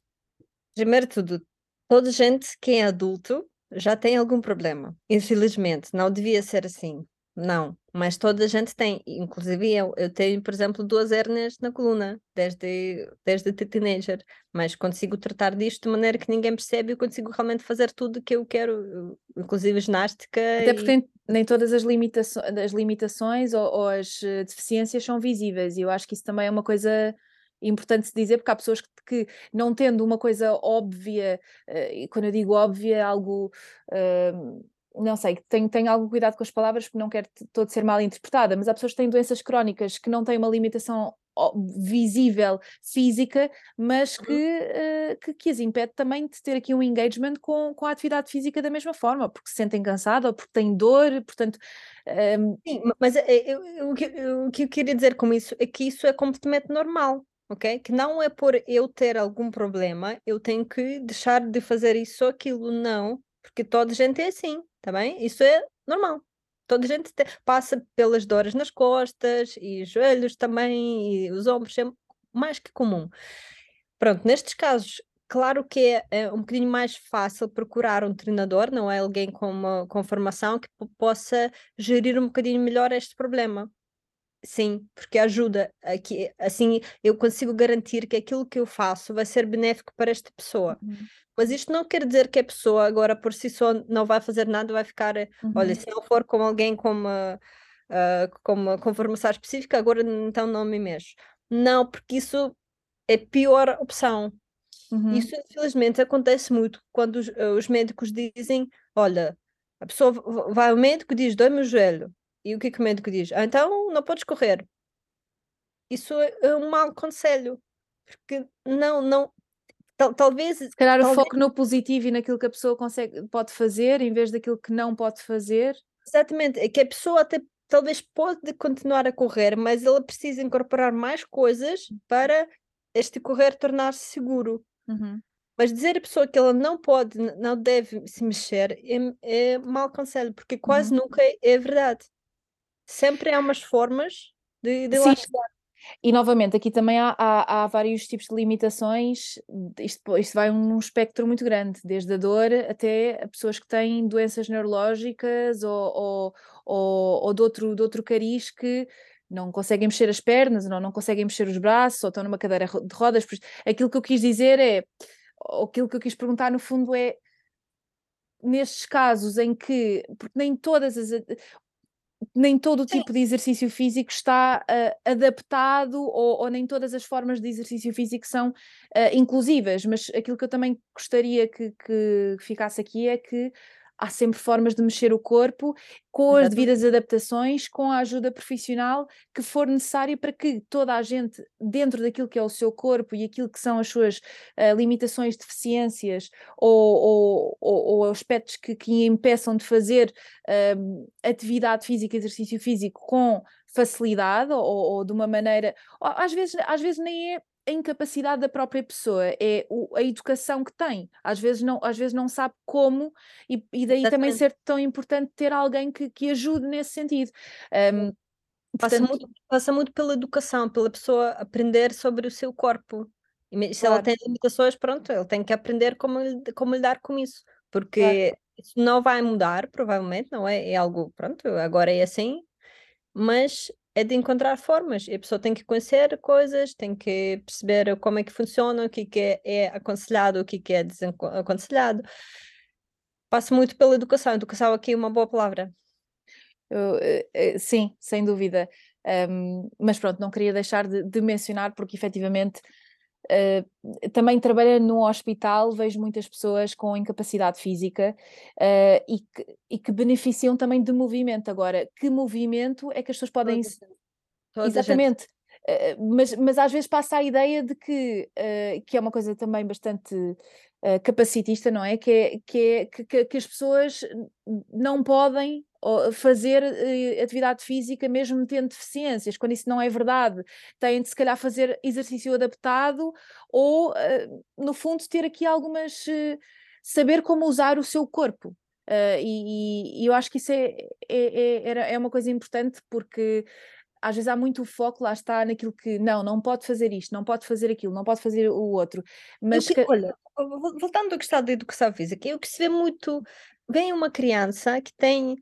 Speaker 2: primeiro tudo, toda gente que é adulto já tem algum problema. Infelizmente, não devia ser assim. Não, mas toda a gente tem. Inclusive eu, eu tenho, por exemplo, duas hérnias na coluna, desde, desde teenager, mas consigo tratar disto de maneira que ninguém percebe e consigo realmente fazer tudo o que eu quero, inclusive ginástica.
Speaker 1: Até porque e... nem todas as, limitaço as limitações ou, ou as eh, deficiências são visíveis, e eu acho que isso também é uma coisa importante se dizer, porque há pessoas que, que não tendo uma coisa óbvia, uh, e quando eu digo óbvia, é algo. Uh, não sei, tenho, tenho algum cuidado com as palavras porque não quero todo ser mal interpretada, mas há pessoas que têm doenças crónicas que não têm uma limitação visível física, mas que, uh, que, que, as impede também de ter aqui um engagement com, com a atividade física da mesma forma, porque se sentem cansadas ou porque têm dor, portanto.
Speaker 2: Um... Ehm, Sim, mas eu, eu, o, que, eu, o que eu queria dizer com isso é que isso é completamente normal ok? Que não é por eu ter algum problema, eu tenho que deixar de fazer isso ou aquilo, não, porque toda a gente é assim, tá bem? Isso é normal. Toda a gente te, passa pelas dores nas costas e joelhos também, e os ombros, é mais que comum. Pronto, nestes casos, claro que é, é, um bocadinho mais fácil procurar um treinador, não é alguém com, uma, com formação que possa gerir um bocadinho melhor este problema. Sim, porque ajuda aqui, assim eu consigo garantir que aquilo que eu faço vai ser benéfico para esta pessoa. Uhum. Mas isto não quer dizer que a pessoa agora por si só não vai fazer nada, vai ficar, uhum. olha, se não for com alguém com uma, uh, com uma com formação específica, agora então não me mexo. Não, porque isso é pior opção. Uhum. Isso infelizmente acontece muito quando os, os médicos dizem, olha, a pessoa vai ao médico e diz, dói-me o joelho. E o que é que o médico diz? Ah, então não podes correr. Isso é um mau conselho. Porque não, não. Tal, talvez.
Speaker 1: Se calhar
Speaker 2: talvez...
Speaker 1: o foco no positivo e naquilo que a pessoa consegue, pode fazer, em vez daquilo que não pode fazer.
Speaker 2: Exatamente. É que a pessoa até talvez pode continuar a correr, mas ela precisa incorporar mais coisas para este correr tornar-se seguro. Uhum. Mas dizer a pessoa que ela não pode, não deve se mexer é, é mau conselho, porque quase uhum. nunca é, é verdade sempre há umas formas de, de lá chegar.
Speaker 1: E novamente, aqui também há, há, há, vários tipos de limitações, isto, isto vai num espectro muito grande, desde a dor até a pessoas que têm doenças neurológicas ou, ou, ou, ou de, outro, de outro cariz que não conseguem mexer as pernas, não, não conseguem mexer os braços, ou estão numa cadeira de rodas. Aquilo que eu quis dizer é, ou aquilo que eu quis perguntar no fundo é, nestes casos em que, porque nem todas as nem todo o tipo de exercício físico está uh, adaptado ou, ou, nem todas as formas de exercício físico são uh, inclusivas, mas aquilo que eu também gostaria que, que ficasse aqui é que há sempre formas de mexer o corpo com as devidas adaptações, com a ajuda profissional que for necessária para que toda a gente, dentro daquilo que é o seu corpo e aquilo que são as suas uh, limitações, deficiências ou, ou, ou, ou aspectos que, que impeçam de fazer uh, atividade física, exercício físico com facilidade ou, ou de uma maneira, às vezes, às vezes nem é a incapacidade da própria pessoa, é o, a educação que tem. Às vezes não, às vezes não sabe como, e, e daí Exatamente. também ser tão importante ter alguém que, que ajude nesse sentido. Um,
Speaker 2: passa, portanto... muito, passa muito pela educação, pela pessoa aprender sobre o seu corpo. E se claro. ela tem limitações, pronto, ele tem que aprender como, como lidar com isso, porque claro. isso não vai mudar, provavelmente, não é? É algo, pronto, agora é assim, mas é de encontrar formas. E a pessoa tem que conhecer coisas, tem que perceber como é que funciona, o que, é que é, é aconselhado, o que, é que é desaconselhado. Passa muito pela educação. Educação aqui é uma boa palavra.
Speaker 1: Eu, eh, eh, sim, sem dúvida. Um, mas pronto, não queria deixar de, de mencionar, porque efetivamente Uh, também trabalhando num hospital, vejo muitas pessoas com incapacidade física uh, e, que, e, que, beneficiam também de movimento. Agora, que movimento é que as pessoas podem. Toda Exatamente. Uh, mas, mas às vezes passa a ideia de que, que é uma coisa também bastante capacitista, não é? Que, é, que, é que, que as pessoas não podem fazer uh, atividade física mesmo tendo deficiências, quando isso não é verdade. Têm de se calhar fazer exercício adaptado ou, uh, no fundo, ter aqui algumas. Uh, saber como usar o seu corpo. E, e, eu acho que isso é, é, é, é uma coisa importante porque às vezes há muito foco, lá está, naquilo que não, não pode fazer isto, não pode fazer aquilo, não pode fazer o outro.
Speaker 2: Mas que, olha, voltando ao questão da educação física, o que se vê muito, vem uma criança que tem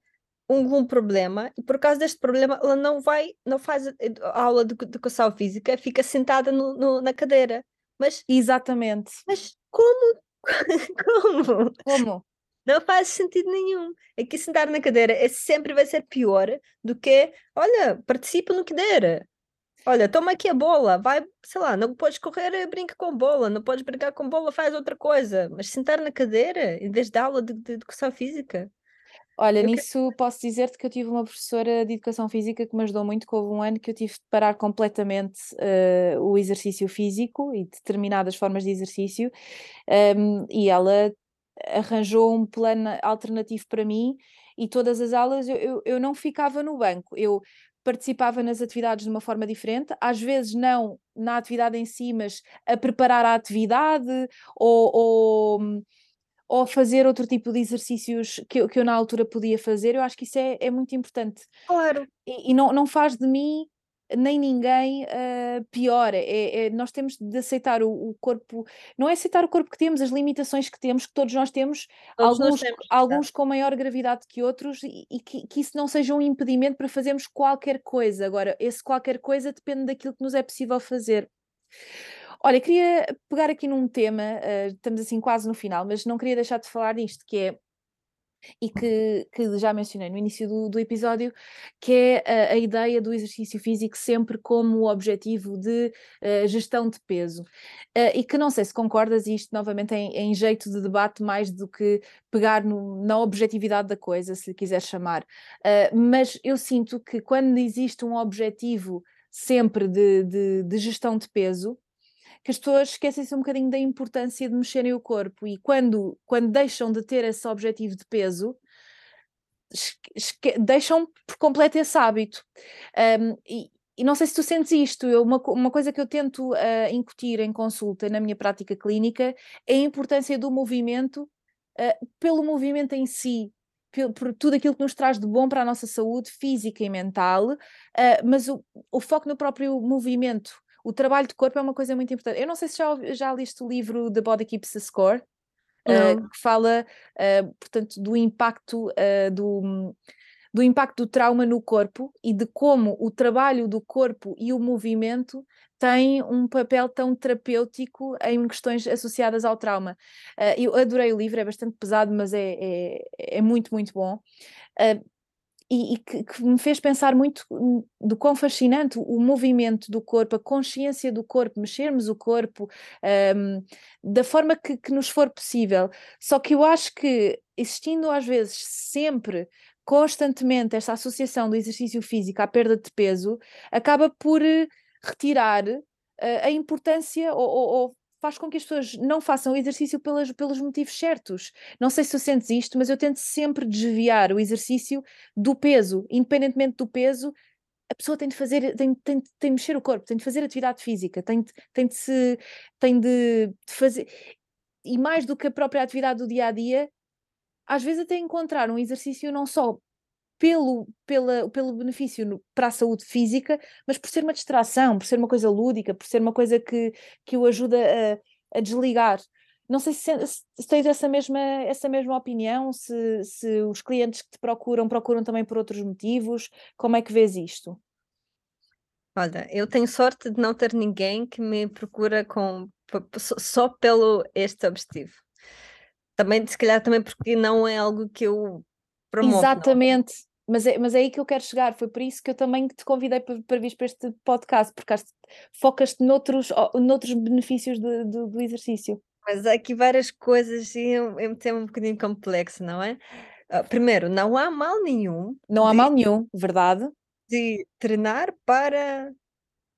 Speaker 2: algum problema e por causa deste problema ela não vai, não faz aula de educação física, fica sentada no, no, na cadeira. Mas,
Speaker 1: Exatamente.
Speaker 2: Mas como? (laughs) como?
Speaker 1: Como?
Speaker 2: Não faz sentido nenhum. Aqui sentar na cadeira é sempre vai ser pior do que, olha, participa no que der. Olha, toma aqui a bola, vai, sei lá, não podes correr, brinca com bola, não podes brincar com bola, faz outra coisa. Mas sentar na cadeira em vez de aula de, de educação física.
Speaker 1: Olha, eu nisso que... posso dizer-te que eu tive uma professora de Educação Física que me ajudou muito, que houve um ano que eu tive de parar completamente uh, o exercício físico e determinadas formas de exercício, um, e ela arranjou um plano alternativo para mim e todas as aulas eu, eu, eu não ficava no banco, eu participava nas atividades de uma forma diferente, às vezes não na atividade em si, mas a preparar a atividade ou, ou ou fazer outro tipo de exercícios que eu, que eu na altura podia fazer, eu acho que isso é, é muito importante.
Speaker 2: Claro.
Speaker 1: E, e não, não faz de mim nem ninguém uh, pior. É, é, nós temos de aceitar o, o, corpo, não é aceitar o corpo que temos, as limitações que temos, que todos nós temos, todos alguns, nós temos, alguns com maior gravidade que outros, e, e que, que, isso não seja um impedimento para fazermos qualquer coisa. Agora, esse qualquer coisa depende daquilo que nos é possível fazer. Olha, queria pegar aqui num tema, uh, estamos assim quase no final, mas não queria deixar de falar disto, que é e que, que, já mencionei no início do, do episódio, que é a, a, ideia do exercício físico sempre como objetivo de uh, gestão de peso. Uh, e que não sei se concordas, isto novamente em, em jeito de debate mais do que pegar no, na objetividade da coisa, se lhe quiser chamar. Uh, mas eu sinto que quando existe um objetivo sempre de, de, de gestão de peso, que as pessoas esquecem-se um bocadinho da importância de mexerem o corpo e quando, quando deixam de ter esse objetivo de peso, deixam por completo esse hábito. Um, e, e, não sei se tu sentes isto, eu, uma, uma coisa que eu tento uh, incutir em consulta na minha prática clínica é a importância do movimento uh, pelo movimento em si, por, por, tudo aquilo que nos traz de bom para a nossa saúde física e mental, uh, mas o, o foco no próprio movimento o trabalho de corpo é uma coisa muito importante. Eu não sei se já, já liste o livro The Body Keeps the Score, uh, que fala, uh, portanto, do impacto uh, do, do impacto do trauma no corpo e de como o trabalho do corpo e o movimento têm um papel tão terapêutico em questões associadas ao trauma. eu adorei o livro, é bastante pesado, mas é, é, é muito, muito bom. E, e que, que, me fez pensar muito do quão fascinante o movimento do corpo, a consciência do corpo, mexermos o corpo um, da forma que, que nos for possível. Só que eu acho que existindo às vezes sempre constantemente esta associação do exercício físico à perda de peso, acaba por eh, retirar uh, a importância ou, ou, ou, faz com que as pessoas não façam o exercício pelas, pelos motivos certos. Não sei se tu sentes isto, mas eu tento sempre desviar o exercício do peso, independentemente do peso. A pessoa tem de fazer, tem, tem, tem de mexer o corpo, tem de fazer atividade física, tem de, tem de se, tem de, de fazer, e mais do que a própria atividade do dia a dia, às vezes até encontrar um exercício não só pelo, pela, pelo benefício no, para a saúde física, mas por ser uma distração, por ser uma coisa lúdica, por ser uma coisa que, que o ajuda a, a desligar. Não sei se, se tens essa mesma, essa mesma opinião, se, se os clientes que te procuram, procuram também por outros motivos, como é que vês isto?
Speaker 2: Olha, eu tenho sorte de não ter ninguém que me procura com, só pelo este objetivo também, se calhar, também porque não é algo que eu promovo.
Speaker 1: Exatamente. Mas é, mas é aí que eu quero chegar, foi por isso que eu também te convidei para, para vir para este podcast, porque focas-te noutros, noutros benefícios do, do, do, exercício.
Speaker 2: Mas há aqui várias coisas e é um tema um bocadinho complexo, não é? Uh, primeiro, não há mal nenhum.
Speaker 1: Não de, há mal nenhum, verdade.
Speaker 2: De treinar para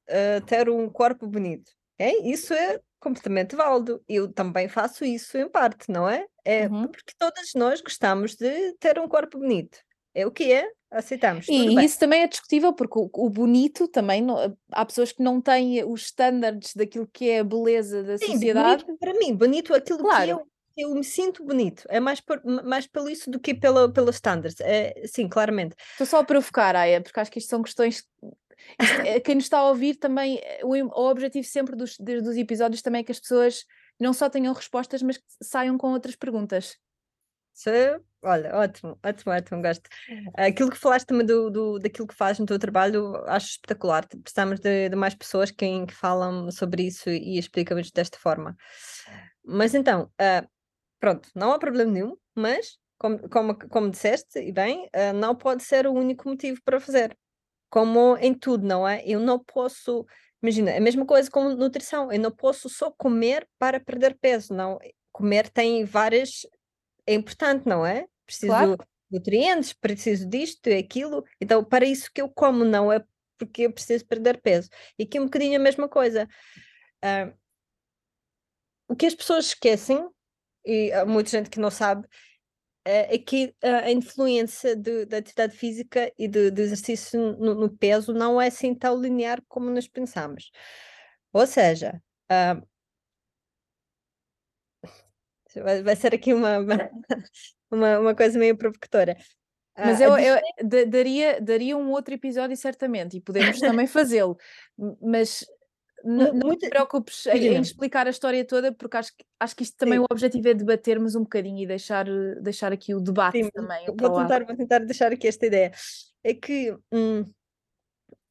Speaker 2: uh, ter um corpo bonito. É? Isso é completamente válido. Eu também faço isso em parte, não é? É uhum. porque todas nós gostamos de ter um corpo bonito. É o que é, aceitamos.
Speaker 1: E isso também é discutível, porque o, o bonito também, não, há pessoas que não têm os estándares daquilo que é a beleza da Sim, sociedade.
Speaker 2: Bonito, para mim, bonito aquilo claro. que eu eu me sinto bonito, é mais, por, mais pelo isso do que pela, pelos standards, é, sim, claramente.
Speaker 1: Estou só a provocar, Aya, porque acho que isto são questões é, quem nos está a ouvir também, eh, o, o objetivo sempre dos, dos episódios também é que as pessoas não só tenham respostas, mas que saiam com outras perguntas.
Speaker 2: Sim, olha, ótimo, ótimo, ótimo, gosto. Aquilo que falaste também do, do, daquilo que fazes no teu trabalho, acho espetacular. Precisamos de, de mais pessoas que, que falam sobre isso e explicam-nos desta forma. Mas então, uh, pronto, não há problema nenhum, mas, como, como, como disseste, e bem, uh, não pode ser o único motivo para fazer como em tudo, não é? Eu não posso, imagina, a mesma coisa com nutrição, eu não posso só comer para perder peso, não. Comer tem várias, é importante, não é? Preciso claro. de nutrientes, preciso disto e aquilo, então para isso que eu como, não é porque eu preciso perder peso. E aqui um bocadinho a mesma coisa. Uh, o que as pessoas esquecem, e há muita gente que não sabe, é que a influência da atividade física e do, exercício no, no, peso não é assim tão linear como nós pensamos. Ou seja, uh, vai, vai, ser aqui uma, uma, (laughs) uma coisa meio provocatória.
Speaker 1: Mas eu, eu daria, daria um outro episódio certamente, e podemos também fazê-lo, mas não, não te preocupes em, em, explicar a história toda, porque acho, acho que isto também Sim. o objetivo é debatermos um bocadinho e deixar, deixar aqui o debate Sim, também.
Speaker 2: Vou tentar, vou tentar deixar aqui esta ideia. É que hum,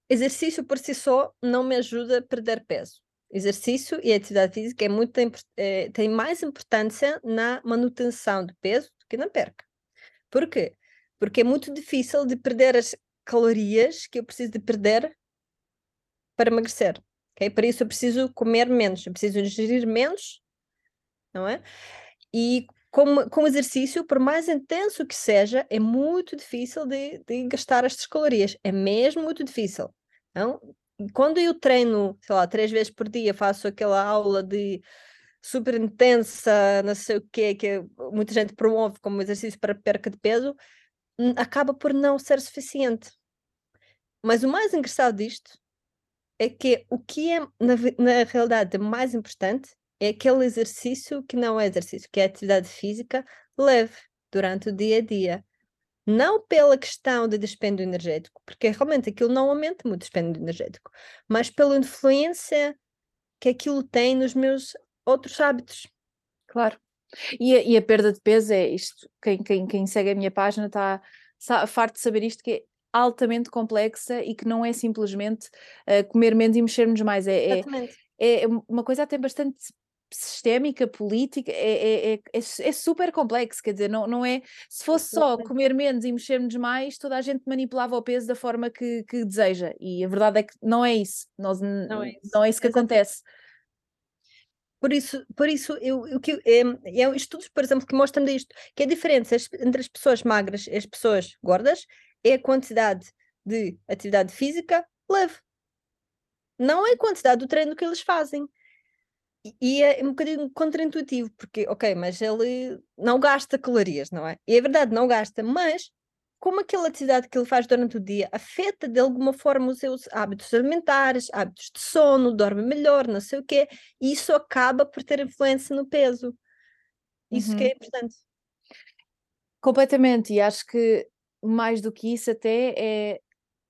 Speaker 2: exercício por si só não me ajuda a perder peso. Exercício e atividade física é muito, é, tem mais importância na manutenção de peso do que na perca. Por quê? Porque é muito difícil de perder as calorias que eu preciso de perder para emagrecer. Para isso eu preciso comer menos, eu preciso ingerir menos, não é? E com, com exercício, por mais intenso que seja, é muito difícil de, de gastar estas calorias. É mesmo muito difícil. Não? quando eu treino, sei lá, três vezes por dia, faço aquela aula de super intensa, não sei o quê, que muita gente promove como exercício para perca de peso, acaba por não ser suficiente. Mas o mais engraçado disto é que o que é, na, na realidade, mais importante é aquele exercício que não é exercício, que é atividade física leve durante o dia a dia. Não pela questão de despendo energético, porque realmente aquilo não aumenta muito o despendo energético, mas pela influência que aquilo tem nos meus outros hábitos.
Speaker 1: Claro. E a, e a perda de peso é isto. Quem, quem, quem segue a minha página está farto de saber isto, que é altamente complexa e que não é simplesmente uh, comer menos e mexermos mais. É, é, é, uma coisa até bastante sistémica, política, é, é, é, é, super complexo, quer dizer, não, não é, se fosse só comer menos e mexermos mais, toda a gente manipulava o peso da forma que, que deseja, e a verdade é que não é isso, Nós, não, é isso. não é isso que Exatamente. acontece.
Speaker 2: Por isso, por isso eu, eu, eu, é, é estudos, por exemplo, que mostram isto, que a diferença entre as pessoas magras e as pessoas gordas é a quantidade de atividade física leve. Não é a quantidade do treino que eles fazem. E é um bocadinho contraintuitivo, porque, ok, mas ele não gasta calorias, não é? E é verdade, não gasta, mas como aquela atividade que ele faz durante o dia afeta de alguma forma os seus hábitos alimentares, hábitos de sono, dorme melhor, não sei o quê, e isso acaba por ter influência no peso. Isso uhum. que é uhum. importante.
Speaker 1: Completamente, e acho que mais do que isso até é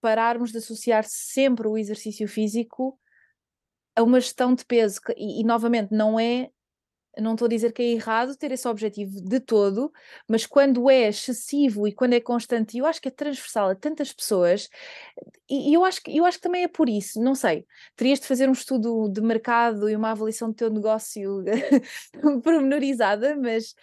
Speaker 1: pararmos de associar sempre o exercício físico a uma gestão de peso, e, e novamente não é não estou a dizer que é errado ter esse objetivo de todo, mas quando é excessivo e quando é constante, eu acho que é transversal a tantas pessoas, e, eu acho, eu acho que também é por isso, não sei, terias de fazer um estudo de mercado e uma avaliação do teu negócio (laughs) pormenorizada, mas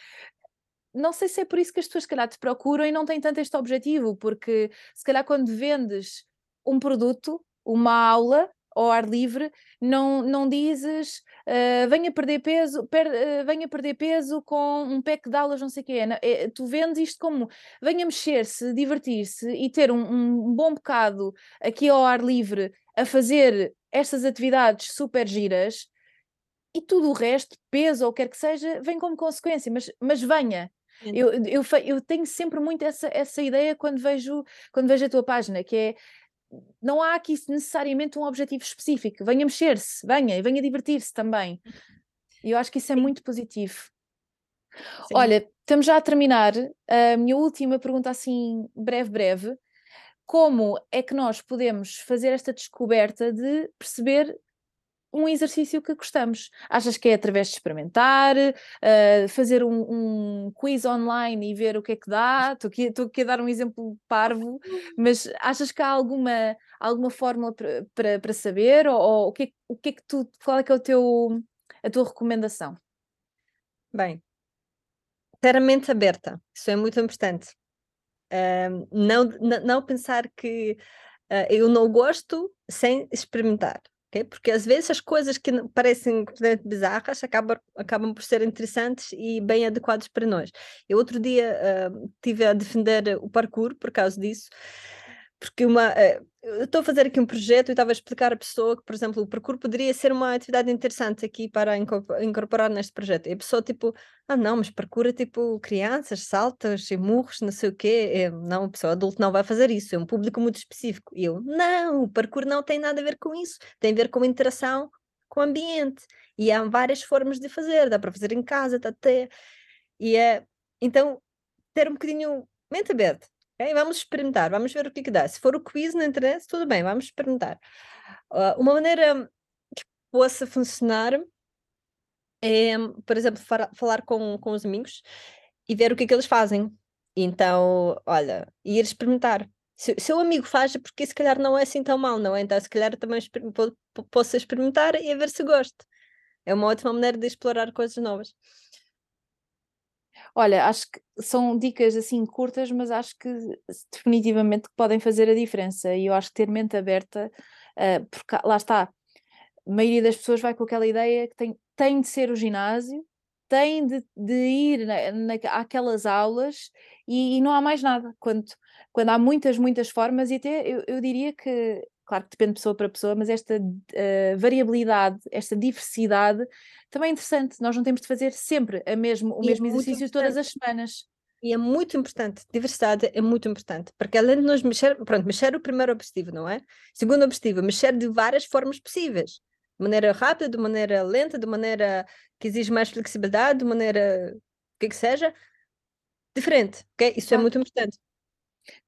Speaker 1: não sei se é por isso que as pessoas, se calhar, te procuram e não têm tanto este objetivo, porque se calhar quando vendes um produto, uma aula, ao ar livre, não, não dizes uh, venha perder peso, per, uh, venha perder peso com um pack de aulas, não sei o quê. É, tu vendes isto como venha mexer-se, divertir-se e ter um, um, bom bocado aqui ao ar livre a fazer estas atividades super giras e tudo o resto, peso ou quer que seja, vem como consequência, mas, mas venha. Eu, eu, eu tenho sempre muito essa, essa ideia quando vejo, quando vejo a tua página, que é não há aqui necessariamente um objetivo específico. Venha mexer-se, venha e venha divertir-se também. E eu acho que isso é Sim. muito positivo. Sim. Olha, estamos já a terminar. A minha última pergunta, assim, breve, breve. Como é que nós podemos fazer esta descoberta de perceber um exercício que gostamos. Achas que é através de experimentar, uh, fazer um, um, quiz online e ver o que é que dá? Estou aqui, estou aqui a dar um exemplo parvo, mas achas que há alguma, alguma fórmula para saber? Ou, ou, o, que é, o que é que tu, qual é que é o teu, a tua recomendação?
Speaker 2: Bem, ter a mente aberta, isso é muito importante. Não, não pensar que uh, eu não gosto sem experimentar. Okay? Porque às vezes as coisas que parecem completamente bizarras acabam, acabam por ser interessantes e bem adequadas para nós. Eu outro dia uh, tive a defender o parkour por causa disso, porque uma, uh, eu estou a fazer aqui um projeto e estava a explicar à pessoa que, por exemplo, o percurso poderia ser uma atividade interessante aqui para incorporar neste projeto. E a pessoa, tipo, ah, não, mas procura, tipo, crianças, saltas e murros, não sei o quê. Eu, não, a pessoa adulta não vai fazer isso, é um público muito específico. E eu, não, o parkour não tem nada a ver com isso, tem a ver com interação com o ambiente. E há várias formas de fazer, dá para fazer em casa, tá até. E é, então, ter um bocadinho mente aberta Okay? Vamos experimentar, vamos ver o que, que dá. Se for o quiz na internet, tudo bem, vamos experimentar. Uh, uma maneira que possa funcionar é, por exemplo, falar com, com os amigos e ver o que é que eles fazem. Então, olha, ir experimentar. Se, o amigo faz, é porque se calhar não é assim tão mal, não é? Então, se calhar também posso experimentar e ver se gosto. É uma ótima maneira de explorar coisas novas.
Speaker 1: Olha, acho que são dicas assim curtas, mas acho que definitivamente podem fazer a diferença. E eu acho que ter mente aberta, uh, porque lá está, a maioria das pessoas vai com aquela ideia que tem, tem de ser o ginásio, tem de, de ir na, na, àquelas aulas e, e, não há mais nada. Quando, quando há muitas, muitas formas, e até eu, eu diria que claro que depende de pessoa para pessoa, mas esta uh, variabilidade, esta diversidade também é interessante. Nós não temos de fazer sempre a mesmo, o e é mesmo é exercício todas as semanas.
Speaker 2: E é muito importante, diversidade é muito importante, porque além de nós mexer, pronto, mexer é o primeiro objetivo, não é? Segundo objetivo, mexer de várias formas possíveis, de maneira rápida, de maneira lenta, de maneira que exige mais flexibilidade, de maneira que, que seja, diferente, ok? Isso é muito importante.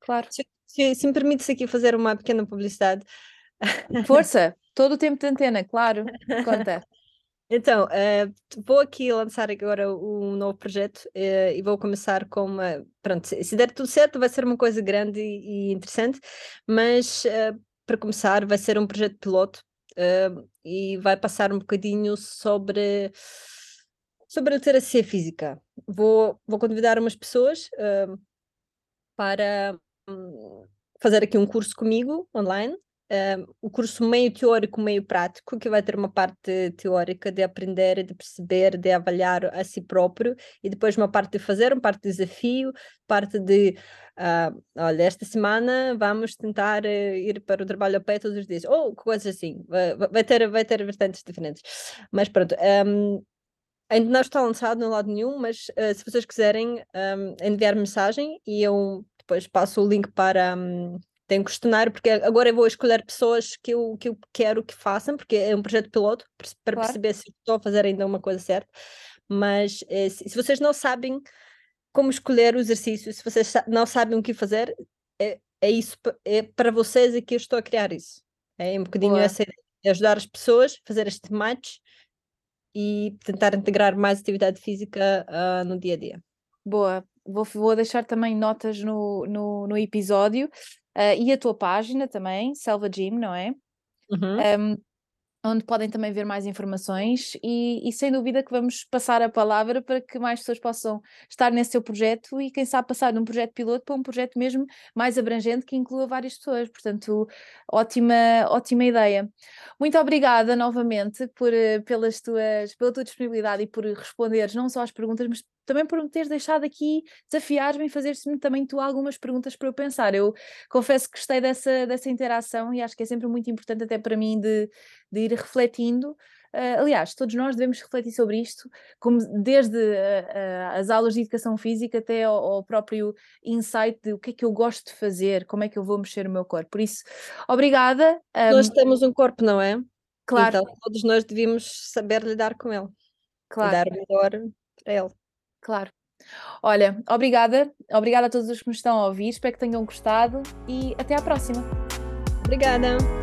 Speaker 1: Claro.
Speaker 2: Se, se, se me permites aqui fazer uma pequena publicidade. (laughs)
Speaker 1: Força, todo o tempo de antena, claro, conta.
Speaker 2: Então, uh, vou aqui lançar agora um novo projeto uh, e vou começar com uma. Pronto, se, der tudo certo, vai ser uma coisa grande e, e interessante, mas uh, para começar, vai ser um projeto piloto e vai passar um bocadinho sobre sobre a literacia física. Vou, vou convidar umas pessoas para fazer aqui um curso comigo online um, o curso meio teórico, meio prático, que vai ter uma parte teórica de aprender, de perceber, de avaliar a si próprio, e depois uma parte de fazer, uma parte de desafio, parte de, uh, olha, esta semana vamos tentar uh, ir para o trabalho a pé todos os dias, ou coisas assim, vai, vai, ter, vai ter vertentes diferentes. Mas pronto, um, ainda não está lançado no lado nenhum, mas uh, se vocês quiserem um, enviar mensagem e eu depois passo o link para, um, tem um questionário, porque agora eu vou escolher pessoas que eu, que eu quero que façam, porque é um projeto piloto, para claro. perceber se estou a fazer ainda uma coisa certa. Mas é, se, se, vocês não sabem como escolher o exercício, se vocês não sabem o que fazer, é, é isso, é para vocês é que eu estou a criar isso. É um bocadinho Boa. essa ideia, é ajudar as pessoas a fazer este match e tentar integrar mais atividade física uh, no dia a dia.
Speaker 1: Boa, vou, vou deixar também notas no, no, no episódio Uh, e a tua página também, Selva Gym, não é? Uhum. Um, onde podem também ver mais informações e, e, sem dúvida que vamos passar a palavra para que mais pessoas possam estar nesse seu projeto e quem sabe passar de um projeto piloto para um projeto mesmo mais abrangente que inclua várias pessoas, portanto ótima, ótima ideia. Muito obrigada novamente por, eh, pelas tuas, pela tua disponibilidade e por responderes não só às perguntas, mas também por me teres deixado aqui desafiar-me e fazer-me também tu algumas perguntas para eu pensar. Eu confesso que gostei dessa, dessa interação e acho que é sempre muito importante até para mim de, de ir refletindo. Uh, aliás, todos nós devemos refletir sobre isto, como desde uh, uh, as aulas de educação física até ao, ao, próprio insight de o que é que eu gosto de fazer, como é que eu vou mexer o meu corpo. Por isso, obrigada.
Speaker 2: Um... Nós temos um corpo, não é? Claro. Então, todos nós devíamos saber lidar com ele. Claro. Dar o melhor para ele.
Speaker 1: Claro. Olha, obrigada, obrigada a todos os que nos estão a ouvir, espero que tenham gostado e até à próxima.
Speaker 2: Obrigada.